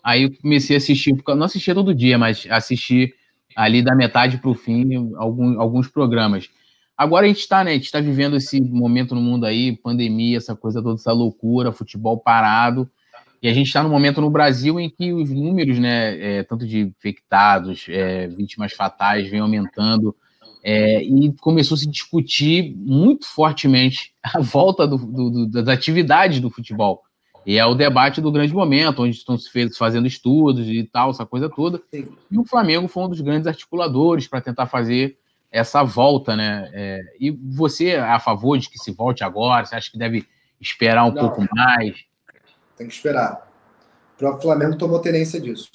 Aí eu comecei a assistir, não assistia todo dia, mas assisti ali da metade para o fim algum, alguns programas. Agora a gente está, né? A gente está vivendo esse momento no mundo aí, pandemia, essa coisa toda, essa loucura, futebol parado. E a gente está no momento no Brasil em que os números, né, é, tanto de infectados, é, vítimas fatais, vem aumentando. É, e começou a se discutir muito fortemente a volta do, do, das atividades do futebol. E é o debate do grande momento, onde estão se fazendo estudos e tal, essa coisa toda. E o Flamengo foi um dos grandes articuladores para tentar fazer essa volta, né? É, e você é a favor de que se volte agora? Você acha que deve esperar um não, pouco mais? Tem que esperar. O próprio Flamengo tomou tenência disso.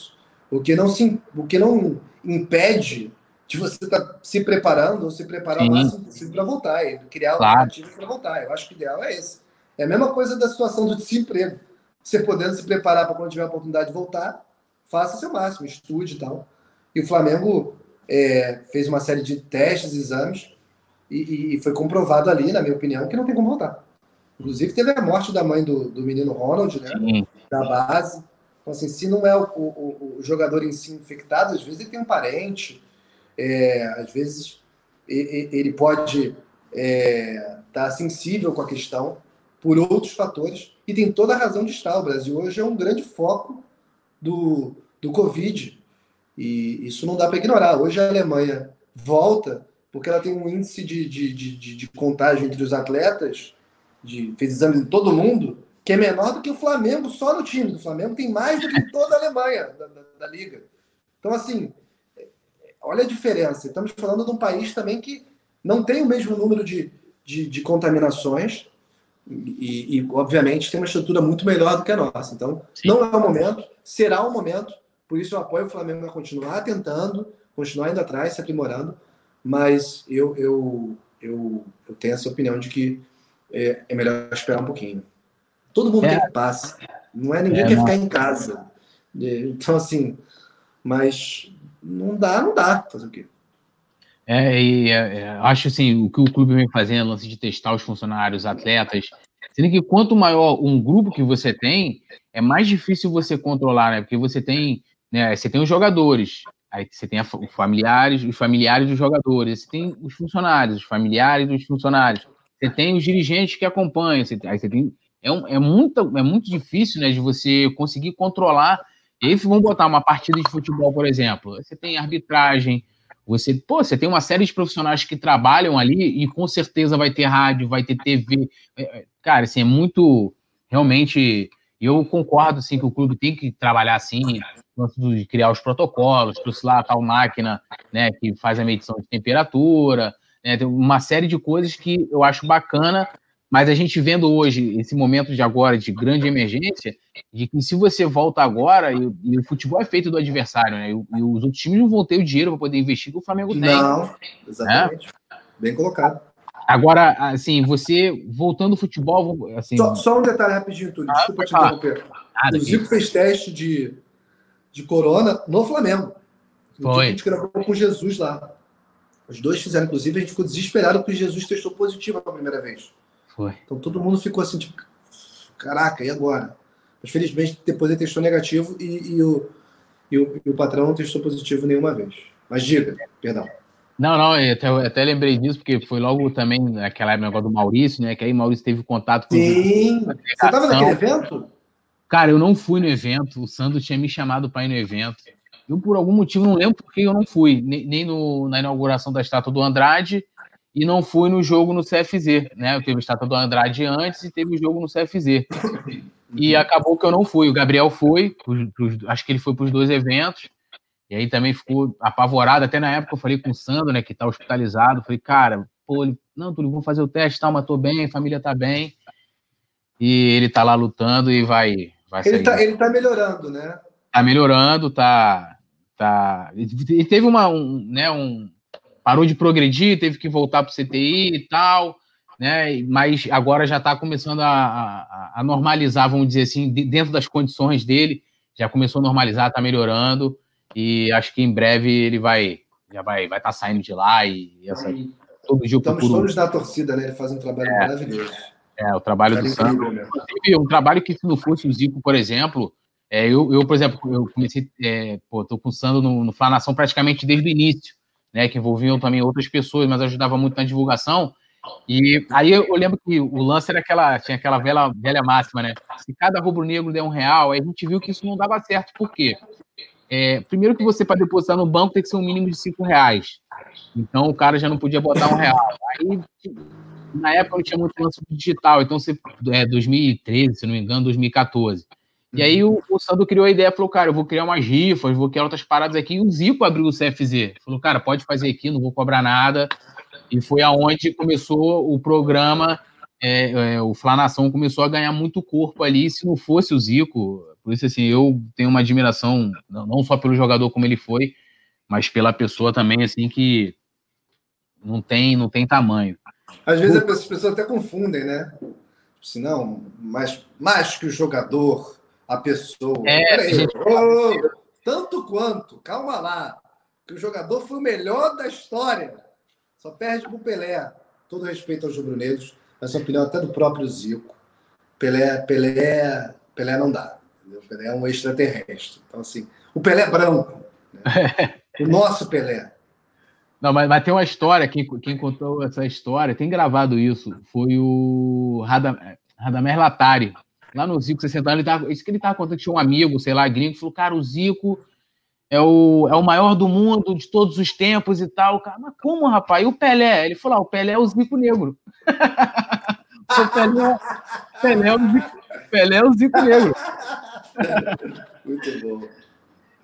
O que não, se, o que não impede de você estar tá se preparando ou se preparar Sim. o máximo possível para voltar e criar claro. alternativas para voltar. Eu acho que o ideal é esse. É a mesma coisa da situação do desemprego. Você podendo se preparar para quando tiver a oportunidade de voltar, faça seu máximo, estude e tal. E o Flamengo é, fez uma série de testes, exames, e, e, foi comprovado ali, na minha opinião, que não tem como voltar. Inclusive, teve a morte da mãe do, do menino Ronald, né? Sim. Da base. Então, assim, se não é o, o, o, jogador em si infectado, às vezes ele tem um parente, é, às vezes ele pode estar é, tá sensível com a questão por outros fatores e tem toda a razão de estar. O Brasil hoje é um grande foco do, do Covid e isso não dá para ignorar. Hoje a Alemanha volta porque ela tem um índice de, de, de, de contágio entre os atletas, de, fez exame em todo mundo, que é menor do que o Flamengo só no time. O Flamengo tem mais do que toda a Alemanha da, da, da liga. Então, assim, olha a diferença. Estamos falando de um país também que não tem o mesmo número de, de, de contaminações e, e, obviamente, tem uma estrutura muito melhor do que a nossa. Então, Sim. não é o momento, será o momento. Por isso, eu apoio o Flamengo a continuar tentando, continuar indo atrás, se aprimorando. Mas eu, eu, eu, eu tenho essa opinião de que é, é melhor esperar um pouquinho. Todo mundo é. quer que passe. Não é ninguém é, quer não. ficar em casa. Então, assim, mas não dá, não dá. Fazer o quê? É, e é, é, acho assim, o que o clube vem fazendo, lance de testar os funcionários, atletas, sendo que quanto maior um grupo que você tem, é mais difícil você controlar, né? Porque você tem, né, você tem os jogadores, aí você tem os familiares, os familiares dos jogadores, você tem os funcionários, os familiares dos funcionários, você tem os dirigentes que acompanham, você, aí você tem, é, um, é, muito, é muito difícil, né, de você conseguir controlar. E vamos botar uma partida de futebol, por exemplo, você tem arbitragem, você, pô, você tem uma série de profissionais que trabalham ali e com certeza vai ter rádio, vai ter TV. É, é, cara, assim, é muito. Realmente, eu concordo assim, que o clube tem que trabalhar assim, de criar os protocolos, trouxe lá a tal máquina né, que faz a medição de temperatura, né, tem uma série de coisas que eu acho bacana mas a gente vendo hoje, esse momento de agora, de grande emergência, de que se você volta agora, e, e o futebol é feito do adversário, né? E, e, os outros times não vão ter o dinheiro para poder investir que o Flamengo tem. Não, exatamente. Né? Bem colocado. Agora, assim, você voltando ao futebol, assim. Só, só um detalhe rapidinho, Túlio. Ah, Desculpa te interromper. o Zico fez teste de, de corona no Flamengo. No Foi. a gente gravou com Jesus lá. Os dois fizeram, inclusive, a gente ficou desesperado porque Jesus testou positivo a primeira vez. Foi. Então todo mundo ficou assim, tipo, caraca, e agora? Mas felizmente depois ele testou negativo e, e, o, e, o, e o patrão não testou positivo nenhuma vez. Mas diga, perdão. Não, não, eu até, eu até, lembrei disso, porque foi logo também naquela época do Maurício, né? Que aí Maurício teve contato com Sim! Você estava naquele evento? Cara, eu não fui no evento, o Sandro tinha me chamado para ir no evento. Eu, por algum motivo, não lembro porque eu não fui, nem, nem no, na inauguração da estátua do Andrade, e não fui no jogo no CFZ, né? Eu teve a estátua do Andrade antes e teve o jogo no CFZ. E acabou que eu não fui. O Gabriel foi, acho que ele foi para os dois eventos. E aí também ficou apavorado. Até na época eu falei com o Sandro, né, que tá hospitalizado. Falei, cara, pô, ele, não, Túlio, vamos fazer o teste, tal, mas tô bem, a família tá bem. E ele tá lá lutando e vai. vai ele, tá, ele tá melhorando, né? Tá melhorando, tá. tá... Ele teve uma, um, né, um. Parou de progredir, teve que voltar pro CTI e tal. Né, mas agora já está começando a, a, a, normalizar, vamos dizer assim, dentro das condições dele, já começou a normalizar, está melhorando. E acho que em breve ele vai já vai vai estar tá saindo de lá e essa todo dia Estamos procuro... todos na torcida, né? Ele faz um trabalho é, maravilhoso. É, o trabalho do Sandro. Né? Um trabalho que se não fosse o Zico, por exemplo, é, eu, eu, por exemplo, eu comecei, é, pô, tô com o Sandro no, no Flanação praticamente desde o início, né? Que envolviam também outras pessoas, mas ajudava muito na divulgação. E aí eu lembro que o lance era aquela, tinha aquela velha, velha máxima, né? Se cada rubro-negro der um real, aí a gente viu que isso não dava certo. Por quê? É, primeiro que você, para depositar no banco, tem que ser um mínimo de cinco reais. Então o cara já não podia botar um real. Aí, na época, não tinha muito lance digital. Então, você, é 2013, se não me engano, 2014. E aí o, o Sandro criou a ideia, falou, cara, eu vou criar umas rifas, vou criar outras paradas aqui. E o Zico abriu o CFZ. Falou, cara, pode fazer aqui, não vou cobrar nada. E foi aonde começou o programa, é, é, o Flanação começou a ganhar muito corpo ali. Se não fosse o Zico, por isso, assim, eu tenho uma admiração, não só pelo jogador como ele foi, mas pela pessoa também, assim, que não tem, não tem tamanho. Às vezes as pessoas até confundem, né? Se não, mais, mais que o jogador, a pessoa. É, gente... oh, tanto quanto, calma lá, que o jogador foi o melhor da história. Só perde pro Pelé. Todo respeito aos rubro-negros, essa opinião até do próprio Zico. Pelé, Pelé, Pelé não dá. Entendeu? Pelé é um extraterrestre. Então, assim, o Pelé é branco. Né? o nosso Pelé. Não, mas, mas tem uma história, quem, quem contou essa história, tem gravado isso, foi o Radam, Radamés Latari. Lá no Zico 60 anos, ele tava, isso que ele estava contando, tinha um amigo, sei lá, gringo, falou, cara, o Zico é o, é o maior do mundo de todos os tempos e tal. Cara, mas como, rapaz? E o Pelé? Ele falou, ah, o Pelé é o Zico Negro. o Pelé, Pelé, é o Zico, Pelé é o Zico Negro. Muito bom.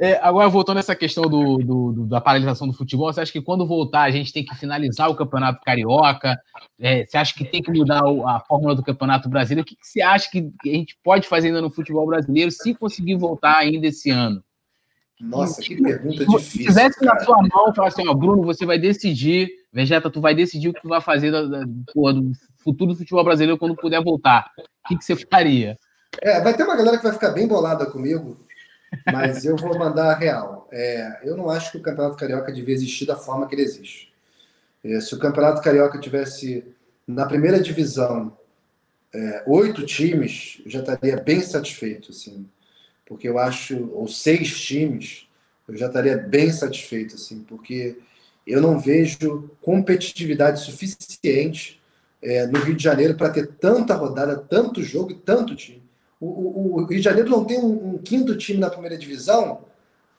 É, agora, voltando a essa questão do, do, do, da paralisação do futebol, você acha que quando voltar a gente tem que finalizar o Campeonato Carioca? É, você acha que tem que mudar a fórmula do Campeonato Brasileiro? O que, que você acha que a gente pode fazer ainda no futebol brasileiro se conseguir voltar ainda esse ano? Nossa, que pergunta difícil. Se tivesse na sua mão, falar assim, ó, Bruno, você vai decidir, Vegeta, tu vai decidir o que tu vai fazer do, do futuro do futebol brasileiro quando puder voltar. O que, que você faria? É, vai ter uma galera que vai ficar bem bolada comigo, mas eu vou mandar a real. É, eu não acho que o Campeonato Carioca devia existir da forma que ele existe. É, se o Campeonato Carioca tivesse na primeira divisão é, oito times, eu já estaria bem satisfeito, assim, porque eu acho, ou seis times, eu já estaria bem satisfeito, assim, porque eu não vejo competitividade suficiente é, no Rio de Janeiro para ter tanta rodada, tanto jogo e tanto time. O, o, o Rio de Janeiro não tem um, um, quinto time na primeira divisão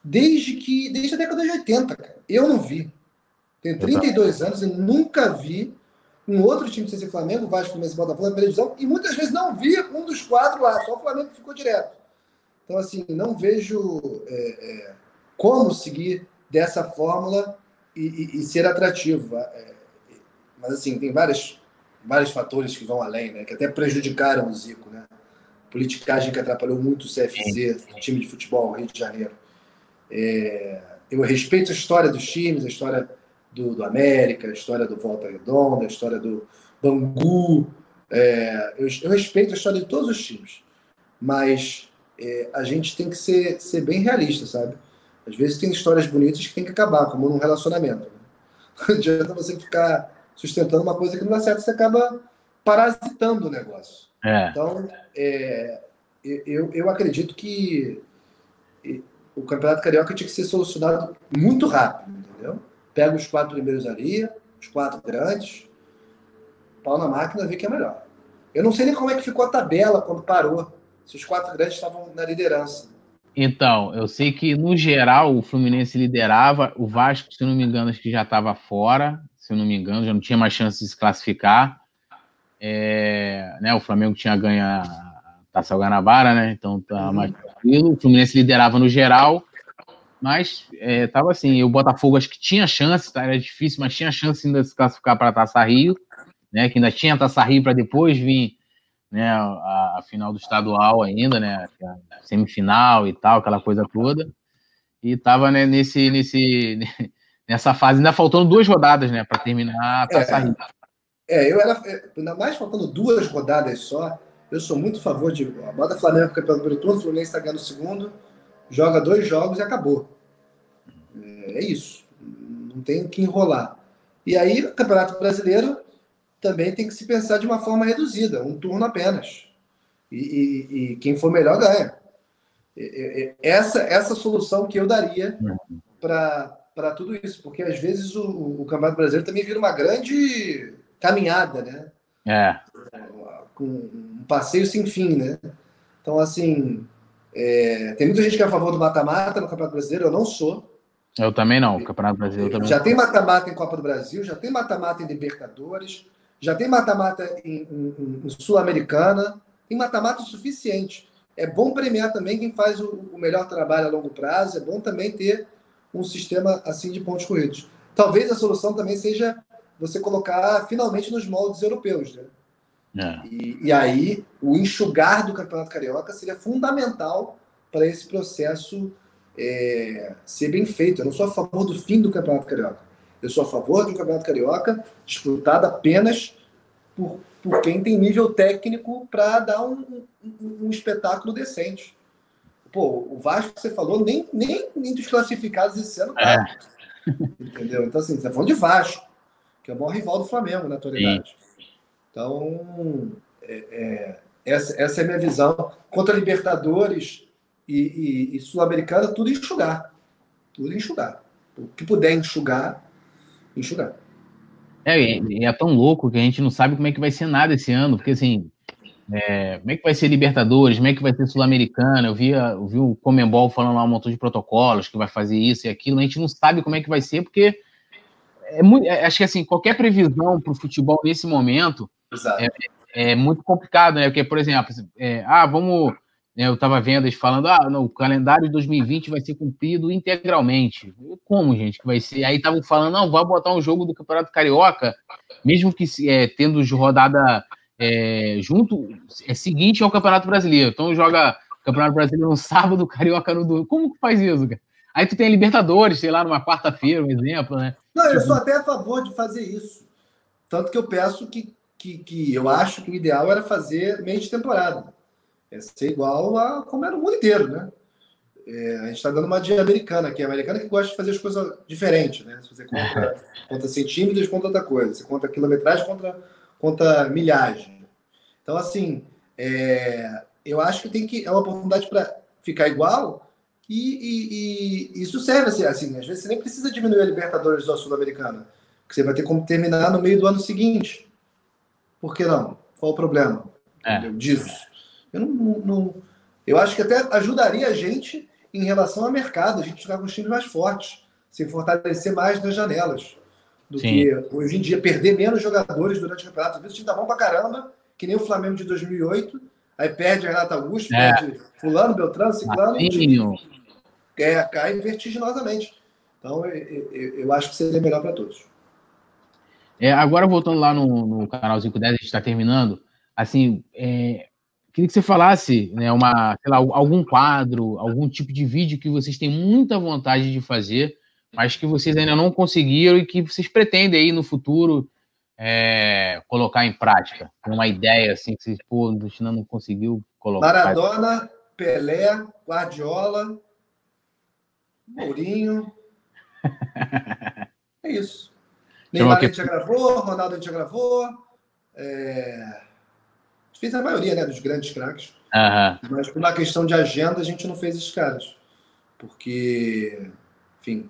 desde que desde a década de 80, cara. Eu não vi. Tenho 32 anos e nunca vi um outro time sem ser Flamengo, Vasco, Fluminense Botafogo na primeira divisão e muitas vezes não vi um dos quatro lá, só o Flamengo ficou direto. Então, assim, não vejo é, é, como seguir dessa fórmula e, e, e ser atrativo. É, mas, assim, tem vários, vários fatores que vão além, né? Que até prejudicaram o Zico, né? Politicagem que atrapalhou muito o CFC, o time de futebol Rio de Janeiro. É, eu respeito a história dos times, a história do, do América, a história do Volta Redonda, a história do Bangu. É, eu, eu, respeito a história de todos os times, mas é, a gente tem que ser, ser bem realista, sabe? Às vezes tem histórias bonitas que tem que acabar, como num relacionamento. Né? Não adianta você ficar sustentando uma coisa que não dá certo, você acaba parasitando o negócio. É. Então, é, eu, eu acredito que o Campeonato Carioca tinha que ser solucionado muito rápido, entendeu? Pega os quatro primeiros ali, os quatro grandes, pau na máquina, vê que é melhor. Eu não sei nem como é que ficou a tabela quando parou, se os quatro grandes estavam na liderança. Então, eu sei que no geral o Fluminense liderava, o Vasco, se não me engano, acho que já estava fora, se eu não me engano, já não tinha mais chance de se classificar. É, né, o Flamengo tinha ganho a Taça Guanabara, né? Então tá uhum. mais tranquilo. O Fluminense liderava no geral, mas é, tava assim. O Botafogo acho que tinha chance, tá? era difícil, mas tinha chance ainda de se classificar para a Taça Rio, né? Que ainda tinha a Taça Rio para depois vir né, a, a, final do estadual ainda, né? A semifinal e tal, aquela coisa toda. E tava né, nesse, nesse, nessa fase, ainda faltando duas rodadas, né, para terminar a Taça é, Rio. É, eu era, é, ainda mais faltando duas rodadas só, eu sou muito a favor de. Bota Flamengo campeão do turno, o Fluminense está ganhando o segundo, joga dois jogos e acabou. É, é isso. Não tem que enrolar. E aí, o Campeonato Brasileiro também tem que se pensar de uma forma reduzida, um turno apenas. E, e, e quem for melhor ganha. Essa, essa solução que eu daria para tudo isso, porque às vezes o, o Campeonato Brasileiro também vira uma grande caminhada, né? É. Com um passeio sem fim, né? Então, assim, é, tem muita gente que é a favor do mata-mata no Campeonato Brasileiro, eu não sou. Eu também não, o Campeonato Brasileiro também. Já tem mata-mata em Copa do Brasil, já tem mata-mata em Libertadores, já tem mata-mata em, em, em Sul-Americana, tem mata-mata suficiente. É bom premiar também quem faz o, o, melhor trabalho a longo prazo, é bom também ter um sistema assim de pontos corridos. Talvez a solução também seja você colocar finalmente nos moldes europeus, né? É. E, e, aí, o enxugar do Campeonato Carioca seria fundamental para esse processo é, ser bem feito. Eu não sou a favor do fim do Campeonato Carioca. Eu sou a favor do Campeonato Carioca disputado apenas por, por quem tem nível técnico para dar um, um, um, espetáculo decente. Pô, o Vasco você falou, nem, nem entre os classificados esse ano tá. É. Entendeu? Então, assim, você tá falando de Vasco, que é o maior rival do Flamengo na atualidade. Sim. Então, é, é, essa, essa é a minha visão. Contra Libertadores e, e, e Sul-Americana, tudo enxugar. Tudo enxugar. O que puder enxugar, enxugar. É, é tão louco que a gente não sabe como é que vai ser nada esse ano, porque assim, é, como é que vai ser Libertadores, como é que vai ser Sul-Americana, eu, via, eu vi o Comembol falando lá um montão de protocolos que vai fazer isso e aquilo, a gente não sabe como é que vai ser, porque é muito, é, acho que assim, qualquer previsão para o futebol nesse momento é, é, muito complicado, né? Porque, por exemplo, é, ah, vamos. Né, eu estava vendo eles falando, ah, não, o calendário de 2020 vai ser cumprido integralmente. Como, gente, que vai ser? Aí estavam falando, não, vai botar um jogo do Campeonato Carioca, mesmo que é, tendo de rodada é, junto, é seguinte ao Campeonato Brasileiro. Então joga Campeonato Brasileiro no sábado, Carioca no domingo. Como que faz isso, cara? Aí tu tem a Libertadores, sei lá, numa quarta-feira, um exemplo, né? Não, eu sou até a favor de fazer isso. Tanto que eu peço que que, que eu acho que o ideal era fazer meio de temporada. É ser igual a como era o mundo inteiro, né? É, a gente está dando uma de americana aqui, a americana que gosta de fazer as coisas diferentes, né? Se você conta, conta centímetros, conta outra coisa. Você conta quilometragem, conta, conta milhagem. Então, assim, é, eu acho que tem que é uma oportunidade para ficar igual e, e, e, isso serve assim, assim, às vezes você nem precisa diminuir a Libertadores da Sul-Americana, porque você vai ter como terminar no meio do ano seguinte. Por que não? Qual o problema é. disso? Eu não, não, eu acho que até ajudaria a gente em relação ao mercado, a gente ficar com os times mais fortes, se fortalecer mais nas janelas. Do Sim. que hoje em dia, perder menos jogadores durante o campeonato. Às vezes o time tá bom pra caramba, que nem o Flamengo de 2008, aí perde a Renata Augusto, é. perde Fulano, Beltrano, Ciclano, e é, cai vertiginosamente. Então, eu, eu, eu acho que seria melhor para todos. É, agora, voltando lá no, no canal 510, a gente está terminando. Assim, é, queria que você falasse, né, uma, lá, algum quadro, algum tipo de vídeo que vocês têm muita vontade de fazer mas que vocês ainda não conseguiram e que vocês pretendem aí no futuro é, colocar em prática? Uma ideia assim que vocês, pô, o China não conseguiu colocar. Maradona, Pelé, Guardiola, Mourinho. é isso. Neymar a gente já gravou, Ronaldo a gente já gravou. É... Fez a maioria né, dos grandes craques. Uhum. Mas por uma questão de agenda, a gente não fez esses caras. Porque, enfim,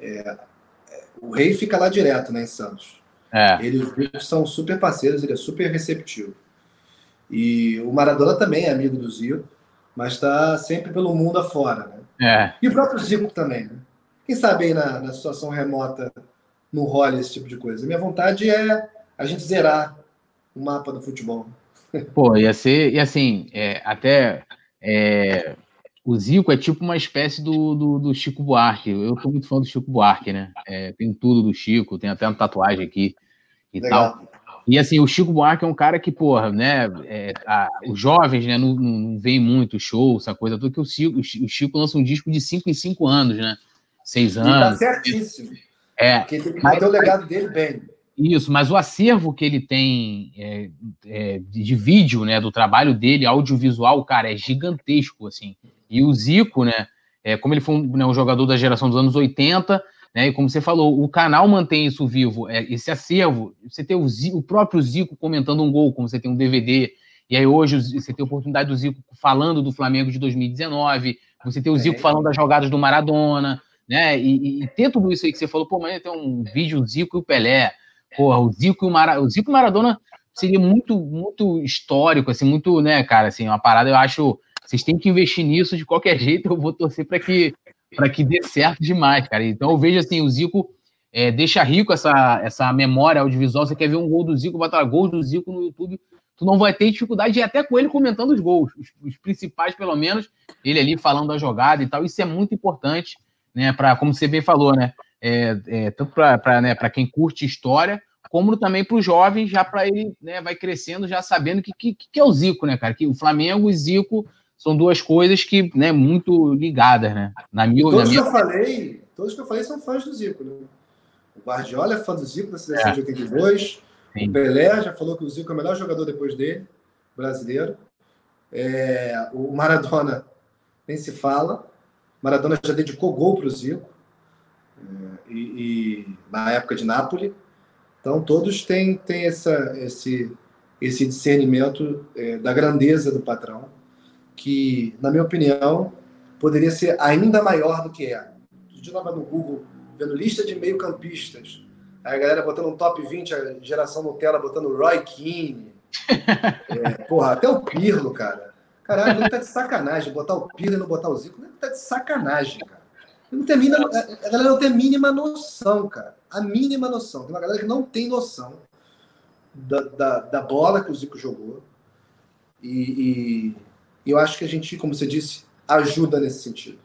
é... o rei fica lá direto, né, em Santos. É. Eles são super parceiros, ele é super receptivo. E o Maradona também é amigo do Zico, mas está sempre pelo mundo afora, né? É. E o próprio Zico também, né? Quem sabe aí na, na situação remota não rola esse tipo de coisa. Minha vontade é a gente zerar o mapa do futebol. Pô, ia ser, e assim, é, até é, o Zico é tipo uma espécie do, do, do, Chico Buarque. Eu tô muito fã do Chico Buarque, né? É, tem tudo do Chico, tem até uma tatuagem aqui e Legal. tal. E assim, o Chico Buarque é um cara que, porra, né? É, a, os jovens, né, não, não veem muito show, essa coisa toda, que o Chico, o Chico lança um disco de 5 em 5 anos, né? Seis anos. E tá certíssimo. É. Porque tem que manter o legado dele bem. Isso, mas o acervo que ele tem é, é, de vídeo, né, do trabalho dele, audiovisual, cara, é gigantesco, assim. E o Zico, né, é, como ele foi um, né, um jogador da geração dos anos 80, né? E como você falou, o canal mantém isso vivo, é, esse acervo. Você tem o, Zico, o próprio Zico comentando um gol, como você tem um DVD, e aí hoje você tem a oportunidade do Zico falando do Flamengo de 2019, você tem o Zico é. falando das jogadas do Maradona, né? E, e, e, ter tudo isso aí que você falou, pô, mas tem um vídeo Zico e o Pelé, porra, o Zico e o, Mara, o Zico e o Maradona seria muito, muito histórico, assim, muito, né, cara, assim, uma parada, eu acho, vocês têm que investir nisso de qualquer jeito, eu vou torcer para que para que dê certo demais, cara. Então eu vejo assim, o Zico é, deixa rico essa, essa memória audiovisual. Você quer ver um gol do Zico, botar gol do Zico no YouTube, tu não vai ter dificuldade de ir até com ele comentando os gols, os, os, principais, pelo menos, ele ali falando da jogada e tal. Isso é muito importante, né? Para, como você bem falou, né? É, é, tanto para né, quem curte história, como também para os jovens, já para ele né, vai crescendo, já sabendo que, que, que é o Zico, né, cara? Que o Flamengo e Zico são duas coisas que, né, muito ligadas, né? Na minha, todos na minha... que eu falei, todos que eu falei são fãs do Zico, né? O Guardiola é fã do Zico da seleção é. de 82. Sim. O Pelé já falou que o Zico é o melhor jogador depois dele, brasileiro. É, o Maradona nem se fala. Maradona já dedicou gol para o Zico. É, e, e, na época de Nápoles. Então todos têm, têm essa, esse, esse discernimento é, da grandeza do patrão que, na minha opinião, poderia ser ainda maior do que é. Eu estava no Google vendo lista de meio-campistas. Aí a galera botando um top 20, a geração Nutella botando Roy Keane. É, porra, até o Pirlo, cara. Caralho, não tá de sacanagem botar o Pirlo e não botar o Zico. Não tá de sacanagem, cara. Não tem mínima, a galera não tem a mínima noção, cara. A mínima noção. Tem uma galera que não tem noção da, da, da bola que o Zico jogou. E, e e eu acho que a gente, como você disse, ajuda nesse sentido.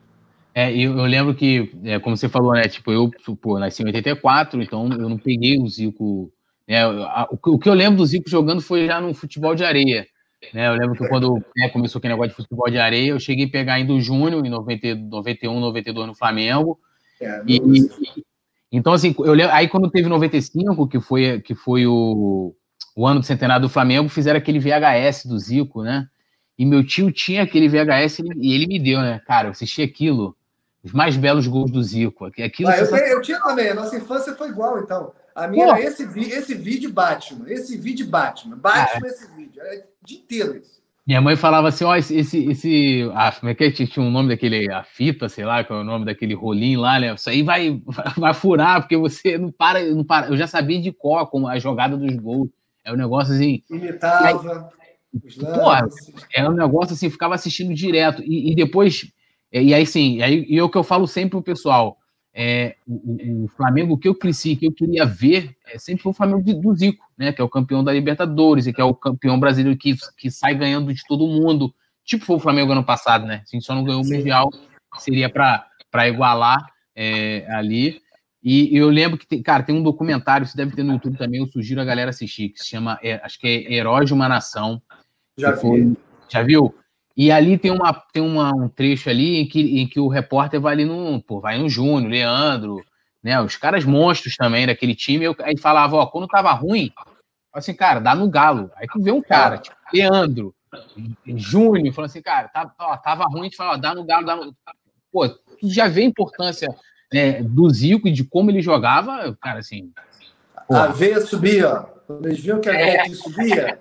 É, eu, eu lembro que, é, como você falou, né? Tipo, eu pô, nasci em 84, então eu não peguei o Zico. Né, a, o, o, que eu lembro do Zico jogando foi já no futebol de areia. Né, eu lembro que quando né, começou aquele negócio de futebol de areia, eu cheguei a pegar ainda o Júnior em 90, 91, 92 no Flamengo. É, e, e, então, assim, eu lembro, aí quando teve 95, que foi, que foi o, o ano do centenário do Flamengo, fizeram aquele VHS do Zico, né? E meu tio tinha aquele VHS e ele me deu, né? Cara, eu assisti aquilo, os mais belos gols do Zico. Aquilo ah, eu, eu, tinha também, a nossa infância foi igual, então. A minha Pô. era esse, esse vídeo Batman, esse vídeo Batman, Batman, ah, esse vídeo, era o dia inteiro isso. Minha mãe falava assim, ó, esse, esse, esse ah, como é que é? tinha um nome daquele, a fita, sei lá, qual é o nome daquele rolinho lá, né? Isso aí vai, vai furar, porque você não para, não para. Eu já sabia de qual como a jogada dos gols. É um negócio assim. Imitava. Porra, é um negócio assim, ficava assistindo direto. E, e depois, é, e aí sim, e aí, e é o que eu falo sempre pro pessoal. É, o, o, Flamengo que eu cresci, que eu queria ver, é, sempre foi o Flamengo de, do Zico, né? Que é o campeão da Libertadores, e que é o campeão brasileiro que, que sai ganhando de todo mundo. Tipo foi o Flamengo ano passado, né? Assim, só não ganhou o Mundial, seria para igualar é, ali. E eu lembro que, tem, cara, tem um documentário, isso deve ter no YouTube também, eu sugiro a galera assistir, que se chama, é, acho que é Herói de uma Nação. Já vi. já viu? E ali tem, uma, tem uma, um trecho ali em que, em que o repórter vai ali no, pô, vai no Júnior, Leandro, né? Os caras monstros também daquele time. Eu, aí falava, ó, quando tava ruim, assim, cara, dá no galo. Aí tu vê um cara, tipo, Leandro, Júnior, falando assim, cara, tá, ó, tava ruim, a gente fala, ó, dá no galo, dá no. Pô, tu já vê a importância né, do Zico e de como ele jogava, cara, assim. Porra. A veia subia, Quando eles viam que a veia é. subia,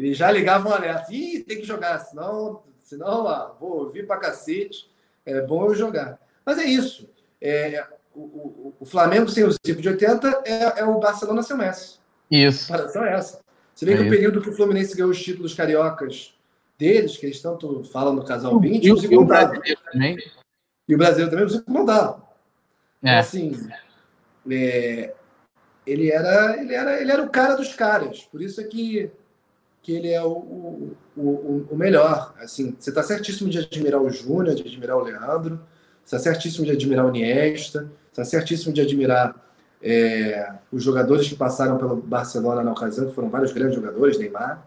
eles já ligavam um alerta. Ih, tem que jogar, senão, senão ó, vou vir pra cacete. É bom eu jogar. Mas é isso. É, o, o, o, Flamengo sem o Zico de 80 é, é o Barcelona sem o Messi. Isso. A comparação é essa. Você vê é que isso. o período que o Fluminense ganhou os títulos cariocas deles, que eles tanto falam no casal 20, e o Zico não dava. Também. E o brasileiro também, o Zico não dava. É. Assim, é, ele, era, ele, era, ele era o cara dos caras. Por isso é que que ele é o, o, o, o melhor. Assim, você está certíssimo de admirar o Júnior, de admirar o Leandro, você está certíssimo de admirar o Iniesta, está certíssimo de admirar é, os jogadores que passaram pelo Barcelona na ocasião, que foram vários grandes jogadores, Neymar,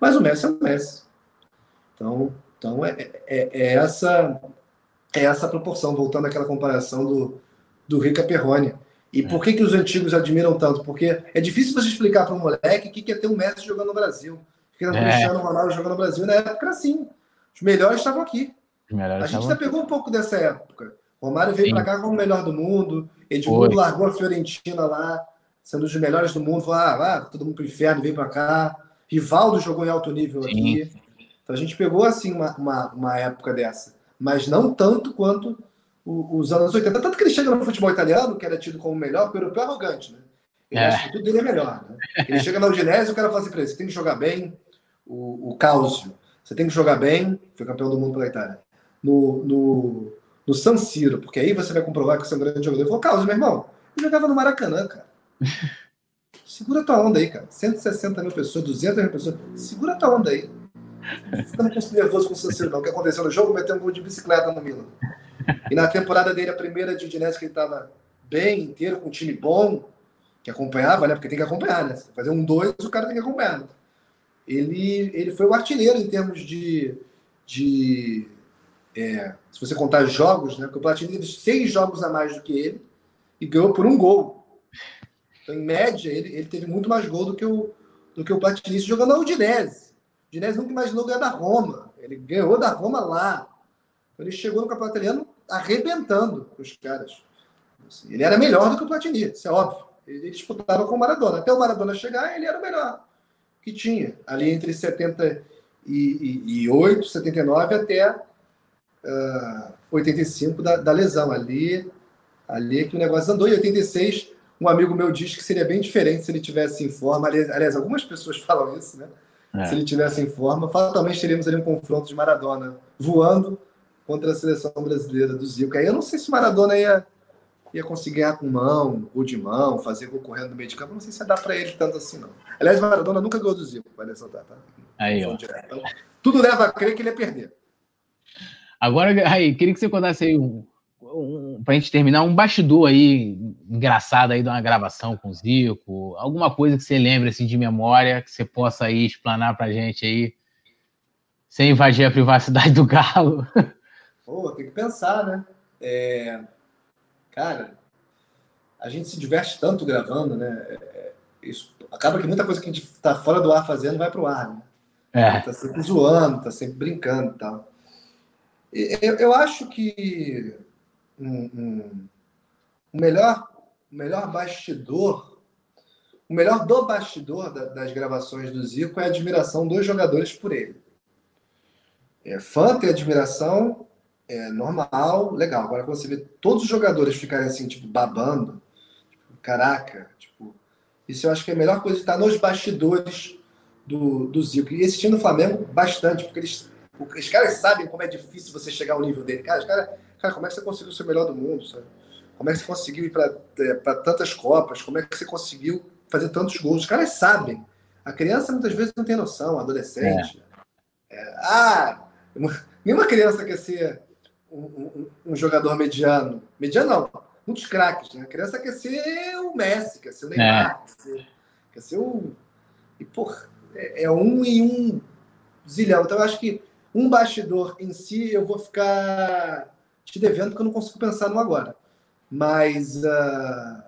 mas o Messi é o Messi. Então, então é, é, é essa é essa proporção, voltando àquela comparação do, do Rica Perrone. E por que, que os antigos admiram tanto? Porque é difícil você explicar para um moleque o que, que é ter um Messi jogando no Brasil que era o é. Cristiano Ronaldo jogando no Brasil. Na época era assim. Os melhores estavam aqui. a gente já pegou um pouco dessa época. Romário veio para cá como o melhor do mundo. Edmundo largou a Fiorentina lá, sendo um dos melhores do mundo. Falou, ah, todo mundo pro inferno, veio para cá. Rivaldo jogou em alto nível Sim. aqui. Então a gente pegou, assim, uma, uma, uma época dessa. Mas não tanto quanto os anos 80. Tanto que ele chega no futebol italiano, que era tido como o melhor, o europeu arrogante, né? Ele é. acha que tudo dele é melhor. Né? Ele chega na Udinese e o cara fala assim pra ele: você tem que jogar bem, o, o Cáusio. Você tem que jogar bem, foi campeão do mundo pela Itália. No, no, no San Siro, porque aí você vai comprovar que você é um grande jogador. Ele falou, Cáusio, meu irmão, eu jogava no Maracanã, cara. Segura tua onda aí, cara. 160 mil pessoas, 200 mil pessoas. Segura tua onda aí. Você não fica nervoso com o San Siro, não. O que aconteceu no jogo? Meteu um gol de bicicleta no Milan. E na temporada dele, a primeira de Udinese, que ele estava bem inteiro, com um time bom, que acompanhava, né? Porque tem que acompanhar, né? Fazer um dois, o cara tem que acompanhar. Né? Ele, ele foi o artilheiro em termos de. de é, se você contar jogos, né? Porque o Platini teve seis jogos a mais do que ele e ganhou por um gol. Então, em média, ele, ele teve muito mais gol do que o, do que o Platini jogando na Udinese. O Udinese nunca imaginou ganhar da Roma. Ele ganhou da Roma lá. Então, ele chegou no campeonato italiano arrebentando os caras. Ele era melhor do que o Platini, isso é óbvio. Ele disputava com o Maradona. Até o Maradona chegar, ele era o melhor que tinha, ali entre 78, 79 até uh, ah, 85 da, da lesão. Ali, ali é que o negócio andou. Em 86, um amigo meu diz que seria bem diferente se ele tivesse em forma. Aliás, algumas pessoas falam isso, né? É. Se ele tivesse em forma, fatalmente teríamos ali um confronto de Maradona voando contra a seleção brasileira do Zico. Aí eu não sei se Maradona ia ia conseguir ganhar com mão, gol de mão, fazer gol correndo no meio de campo. Não sei se ia dar para ele tanto assim, não. Aliás, Maradona nunca ganhou do Zico, vai ressaltar, tá? Aí, ó. Então, tudo leva a crer que ele ia perder. Agora, aí, queria que você contasse aí, um, um, para a gente terminar, um bastidor aí, engraçado aí de uma gravação com o Zico, alguma coisa que você lembre assim, de memória, que você possa aí explanar para a gente aí, sem invadir a privacidade do Galo. Pô, tem que pensar, né? É, cara, a gente se diverte tanto gravando, né? É, é, isso acaba que muita coisa que a gente tá fora do ar fazendo vai pro ar, né? É. Tá sempre zoando, tá sempre brincando e tal. Eu, eu acho que um, um, o melhor, o melhor bastidor, o melhor do bastidor da, das gravações do Zico é a admiração dos jogadores por ele. É, fã ter admiração é normal, legal. Agora, quando você vê todos os jogadores ficarem assim, tipo, babando, tipo, caraca, tipo, isso eu acho que é a melhor coisa de estar nos bastidores do, do Zico. E esse time do Flamengo, bastante, porque eles, os caras sabem como é difícil você chegar ao nível dele. Cara, os cara, cara como é que você conseguiu ser o melhor do mundo, sabe? Como é que você conseguiu ir para é, tantas Copas? Como é que você conseguiu fazer tantos gols? Os caras sabem. A criança muitas vezes não tem noção, adolescente. É. É, ah, nenhuma criança quer ser um, um, jogador mediano. Mediano não, muitos craques, né? A criança quer ser o Messi, quer ser o Neymar, é. quer, ser, quer ser o. E, porra, é, é um e um zilhão. Então, eu acho que Um bastidor em si, eu vou ficar te devendo porque eu não consigo pensar no agora. Mas uh,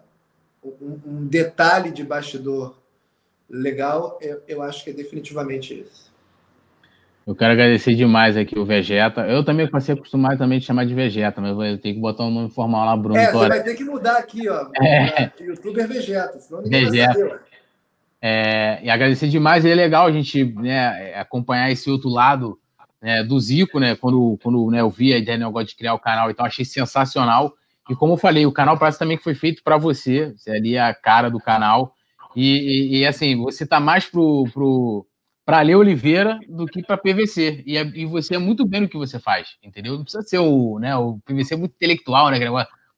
um, um, detalhe de bastidor legal, eu, eu acho que é definitivamente esse. Eu quero agradecer demais aqui o Vegeta. Eu também passei a acostumar também de chamar de Vegeta, mas eu ter que botar um nome formal lá, Bruno. É, você vai ter que mudar aqui, ó. É. Youtuber Vegeta, senão ninguém Vegeta. vai saber. É, e agradecer demais, é legal a gente né, acompanhar esse outro lado né, do Zico, né? Quando, quando né, eu vi a ideia negócio de criar o canal, então achei sensacional. E como eu falei, o canal parece também que foi feito para você, você é ali a cara do canal. E, e, e assim, você tá mais pro, pro, para Lê Oliveira do que para PVC. E, é, e, você é muito bem no que você faz, entendeu? Não precisa ser o, né, o PVC é muito intelectual, né?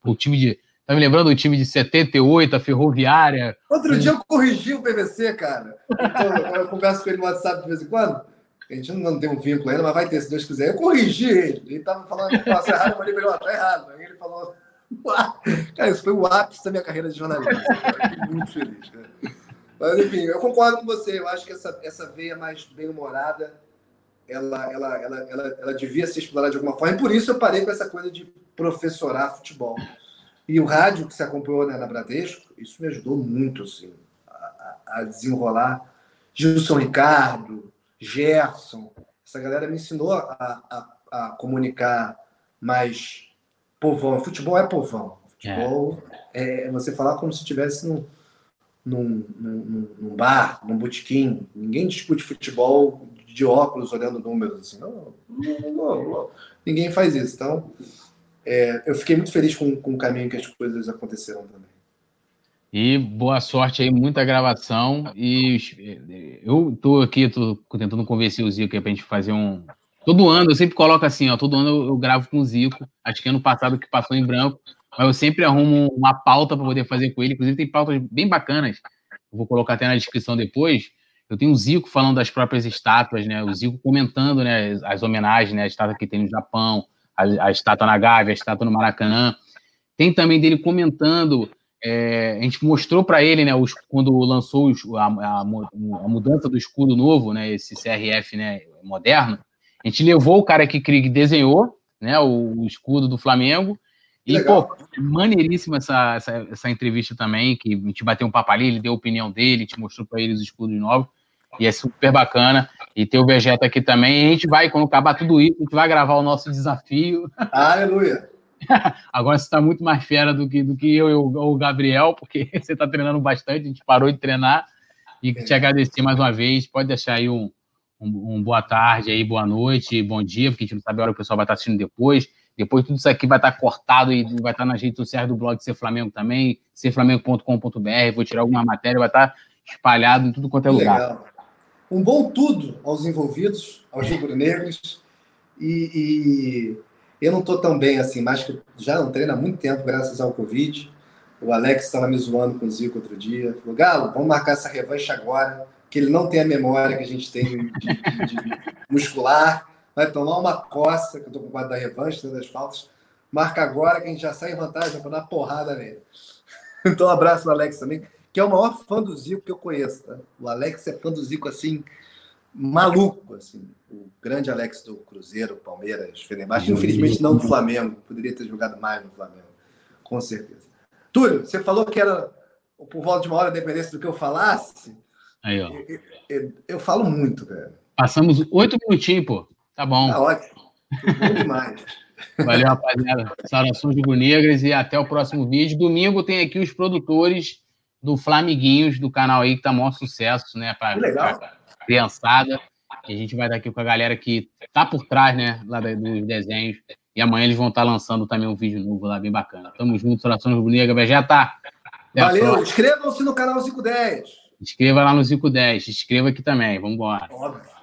O time de. Tá me lembrando do time de 78, a Ferroviária. Outro dia eu corrigi o PVC, cara. Então, eu converso com ele no WhatsApp de vez em quando. A gente não tem um vínculo ainda, mas vai ter, se Deus quiser. Eu corrigi ele. Ele tava falando que passou errado, eu falei, melhor, tá errado. Aí ele falou. Cara, isso foi o ápice da minha carreira de jornalista. Eu fiquei muito feliz, cara. Mas, enfim, eu concordo com você. Eu acho que essa, essa veia mais bem-humorada, ela, ela, ela, ela, ela devia ser explorada de alguma forma. E por isso eu parei com essa coisa de professorar futebol. E o rádio que se acompanhou né, na Bradesco, isso me ajudou muito, assim, a, a desenrolar. Gilson Ricardo, Gerson, essa galera me ensinou a, a, a comunicar mais povão. Futebol é povão. Futebol é, é você falar como se estivesse num, num, num, num, bar, num botequim. Ninguém discute futebol de óculos olhando números assim. Não, não, não, ninguém faz isso. Então, é, eu fiquei muito feliz com, com o caminho que as coisas aconteceram também. E boa sorte aí, muita gravação. E eu tô aqui, tô tentando convencer o Zico aí pra gente fazer um. Todo ano, eu sempre coloco assim, ó. Todo ano eu gravo com o Zico. Acho que ano passado que passou em branco. Mas eu sempre arrumo uma pauta para poder fazer com ele. Inclusive, tem pautas bem bacanas. Eu vou colocar até na descrição depois. Eu tenho o Zico falando das próprias estátuas, né? O Zico comentando né, as homenagens, né? A estátua que tem no Japão, a, a estátua na Gávea, a estátua no Maracanã. Tem também dele comentando é, a gente mostrou para ele, né, os, quando lançou os, a, a, a, mudança do escudo novo, né, esse CRF né, moderno, a gente levou o cara que, que desenhou né, o, o escudo do Flamengo. E, Legal. pô, maneiríssima essa, essa, essa, entrevista também, que a gente bateu um papo ali, ele deu a opinião dele, te mostrou para ele os escudos novos, e é super bacana. E ter o Vegeta aqui também. E a gente vai, quando acabar tudo isso, a gente vai gravar o nosso desafio. Aleluia! Agora você está muito mais fera do que, do que eu e o, Gabriel, porque você está treinando bastante, a gente parou de treinar. E te agradecer mais uma vez. Pode deixar aí um, um, um, boa tarde aí, boa noite, bom dia, porque a gente não sabe a hora que o pessoal vai estar assistindo depois. Depois tudo isso aqui vai estar cortado e vai estar nas redes sociais do blog Ser Flamengo também, serflamengo.com.br. Vou tirar alguma matéria, vai estar espalhado em tudo quanto é lugar. Legal. Um bom tudo aos envolvidos, aos rubro-negros. E, e eu não estou tão bem assim, mas que já não treino há muito tempo, graças ao Covid. O Alex estava me zoando com o Zico outro dia. Falou, Galo, vamos marcar essa revanche agora, que ele não tem a memória que a gente tem de, de, de muscular. Vai tomar uma coça, que eu estou com o quadro da revanche, das faltas. Marca agora, que a gente já sai em vantagem para dar porrada nele. Então, um abraço pro Alex também, que é o maior fã do Zico que eu conheço. Tá? O Alex é fã do Zico, assim, maluco, assim. O grande Alex do Cruzeiro, Palmeiras, Fenerbahçe, infelizmente não do Flamengo. Poderia ter jogado mais no Flamengo, com certeza. Túlio, você falou que era por volta de uma hora, dependência do que eu falasse. Aí, ó. Eu, eu, eu falo muito, cara. Passamos oito minutinhos, pô. Tá bom. Tá ótimo. Bom demais. Valeu, rapaziada. Saudações de Negras e até o próximo vídeo. Domingo tem aqui os produtores do Flamiguinhos, do canal aí, que tá maior sucesso, né? Pra, legal. Pra, criançada. E a gente vai estar aqui com a galera que tá por trás, né, lá dos desenhos. E amanhã eles vão estar lançando também um vídeo novo lá, bem bacana. Tamo junto, Orações Rubro-Negra, já tá. Valeu, inscrevam-se no canal 510. Inscreva lá no 510, inscreva aqui também, vamos embora. Óbvio.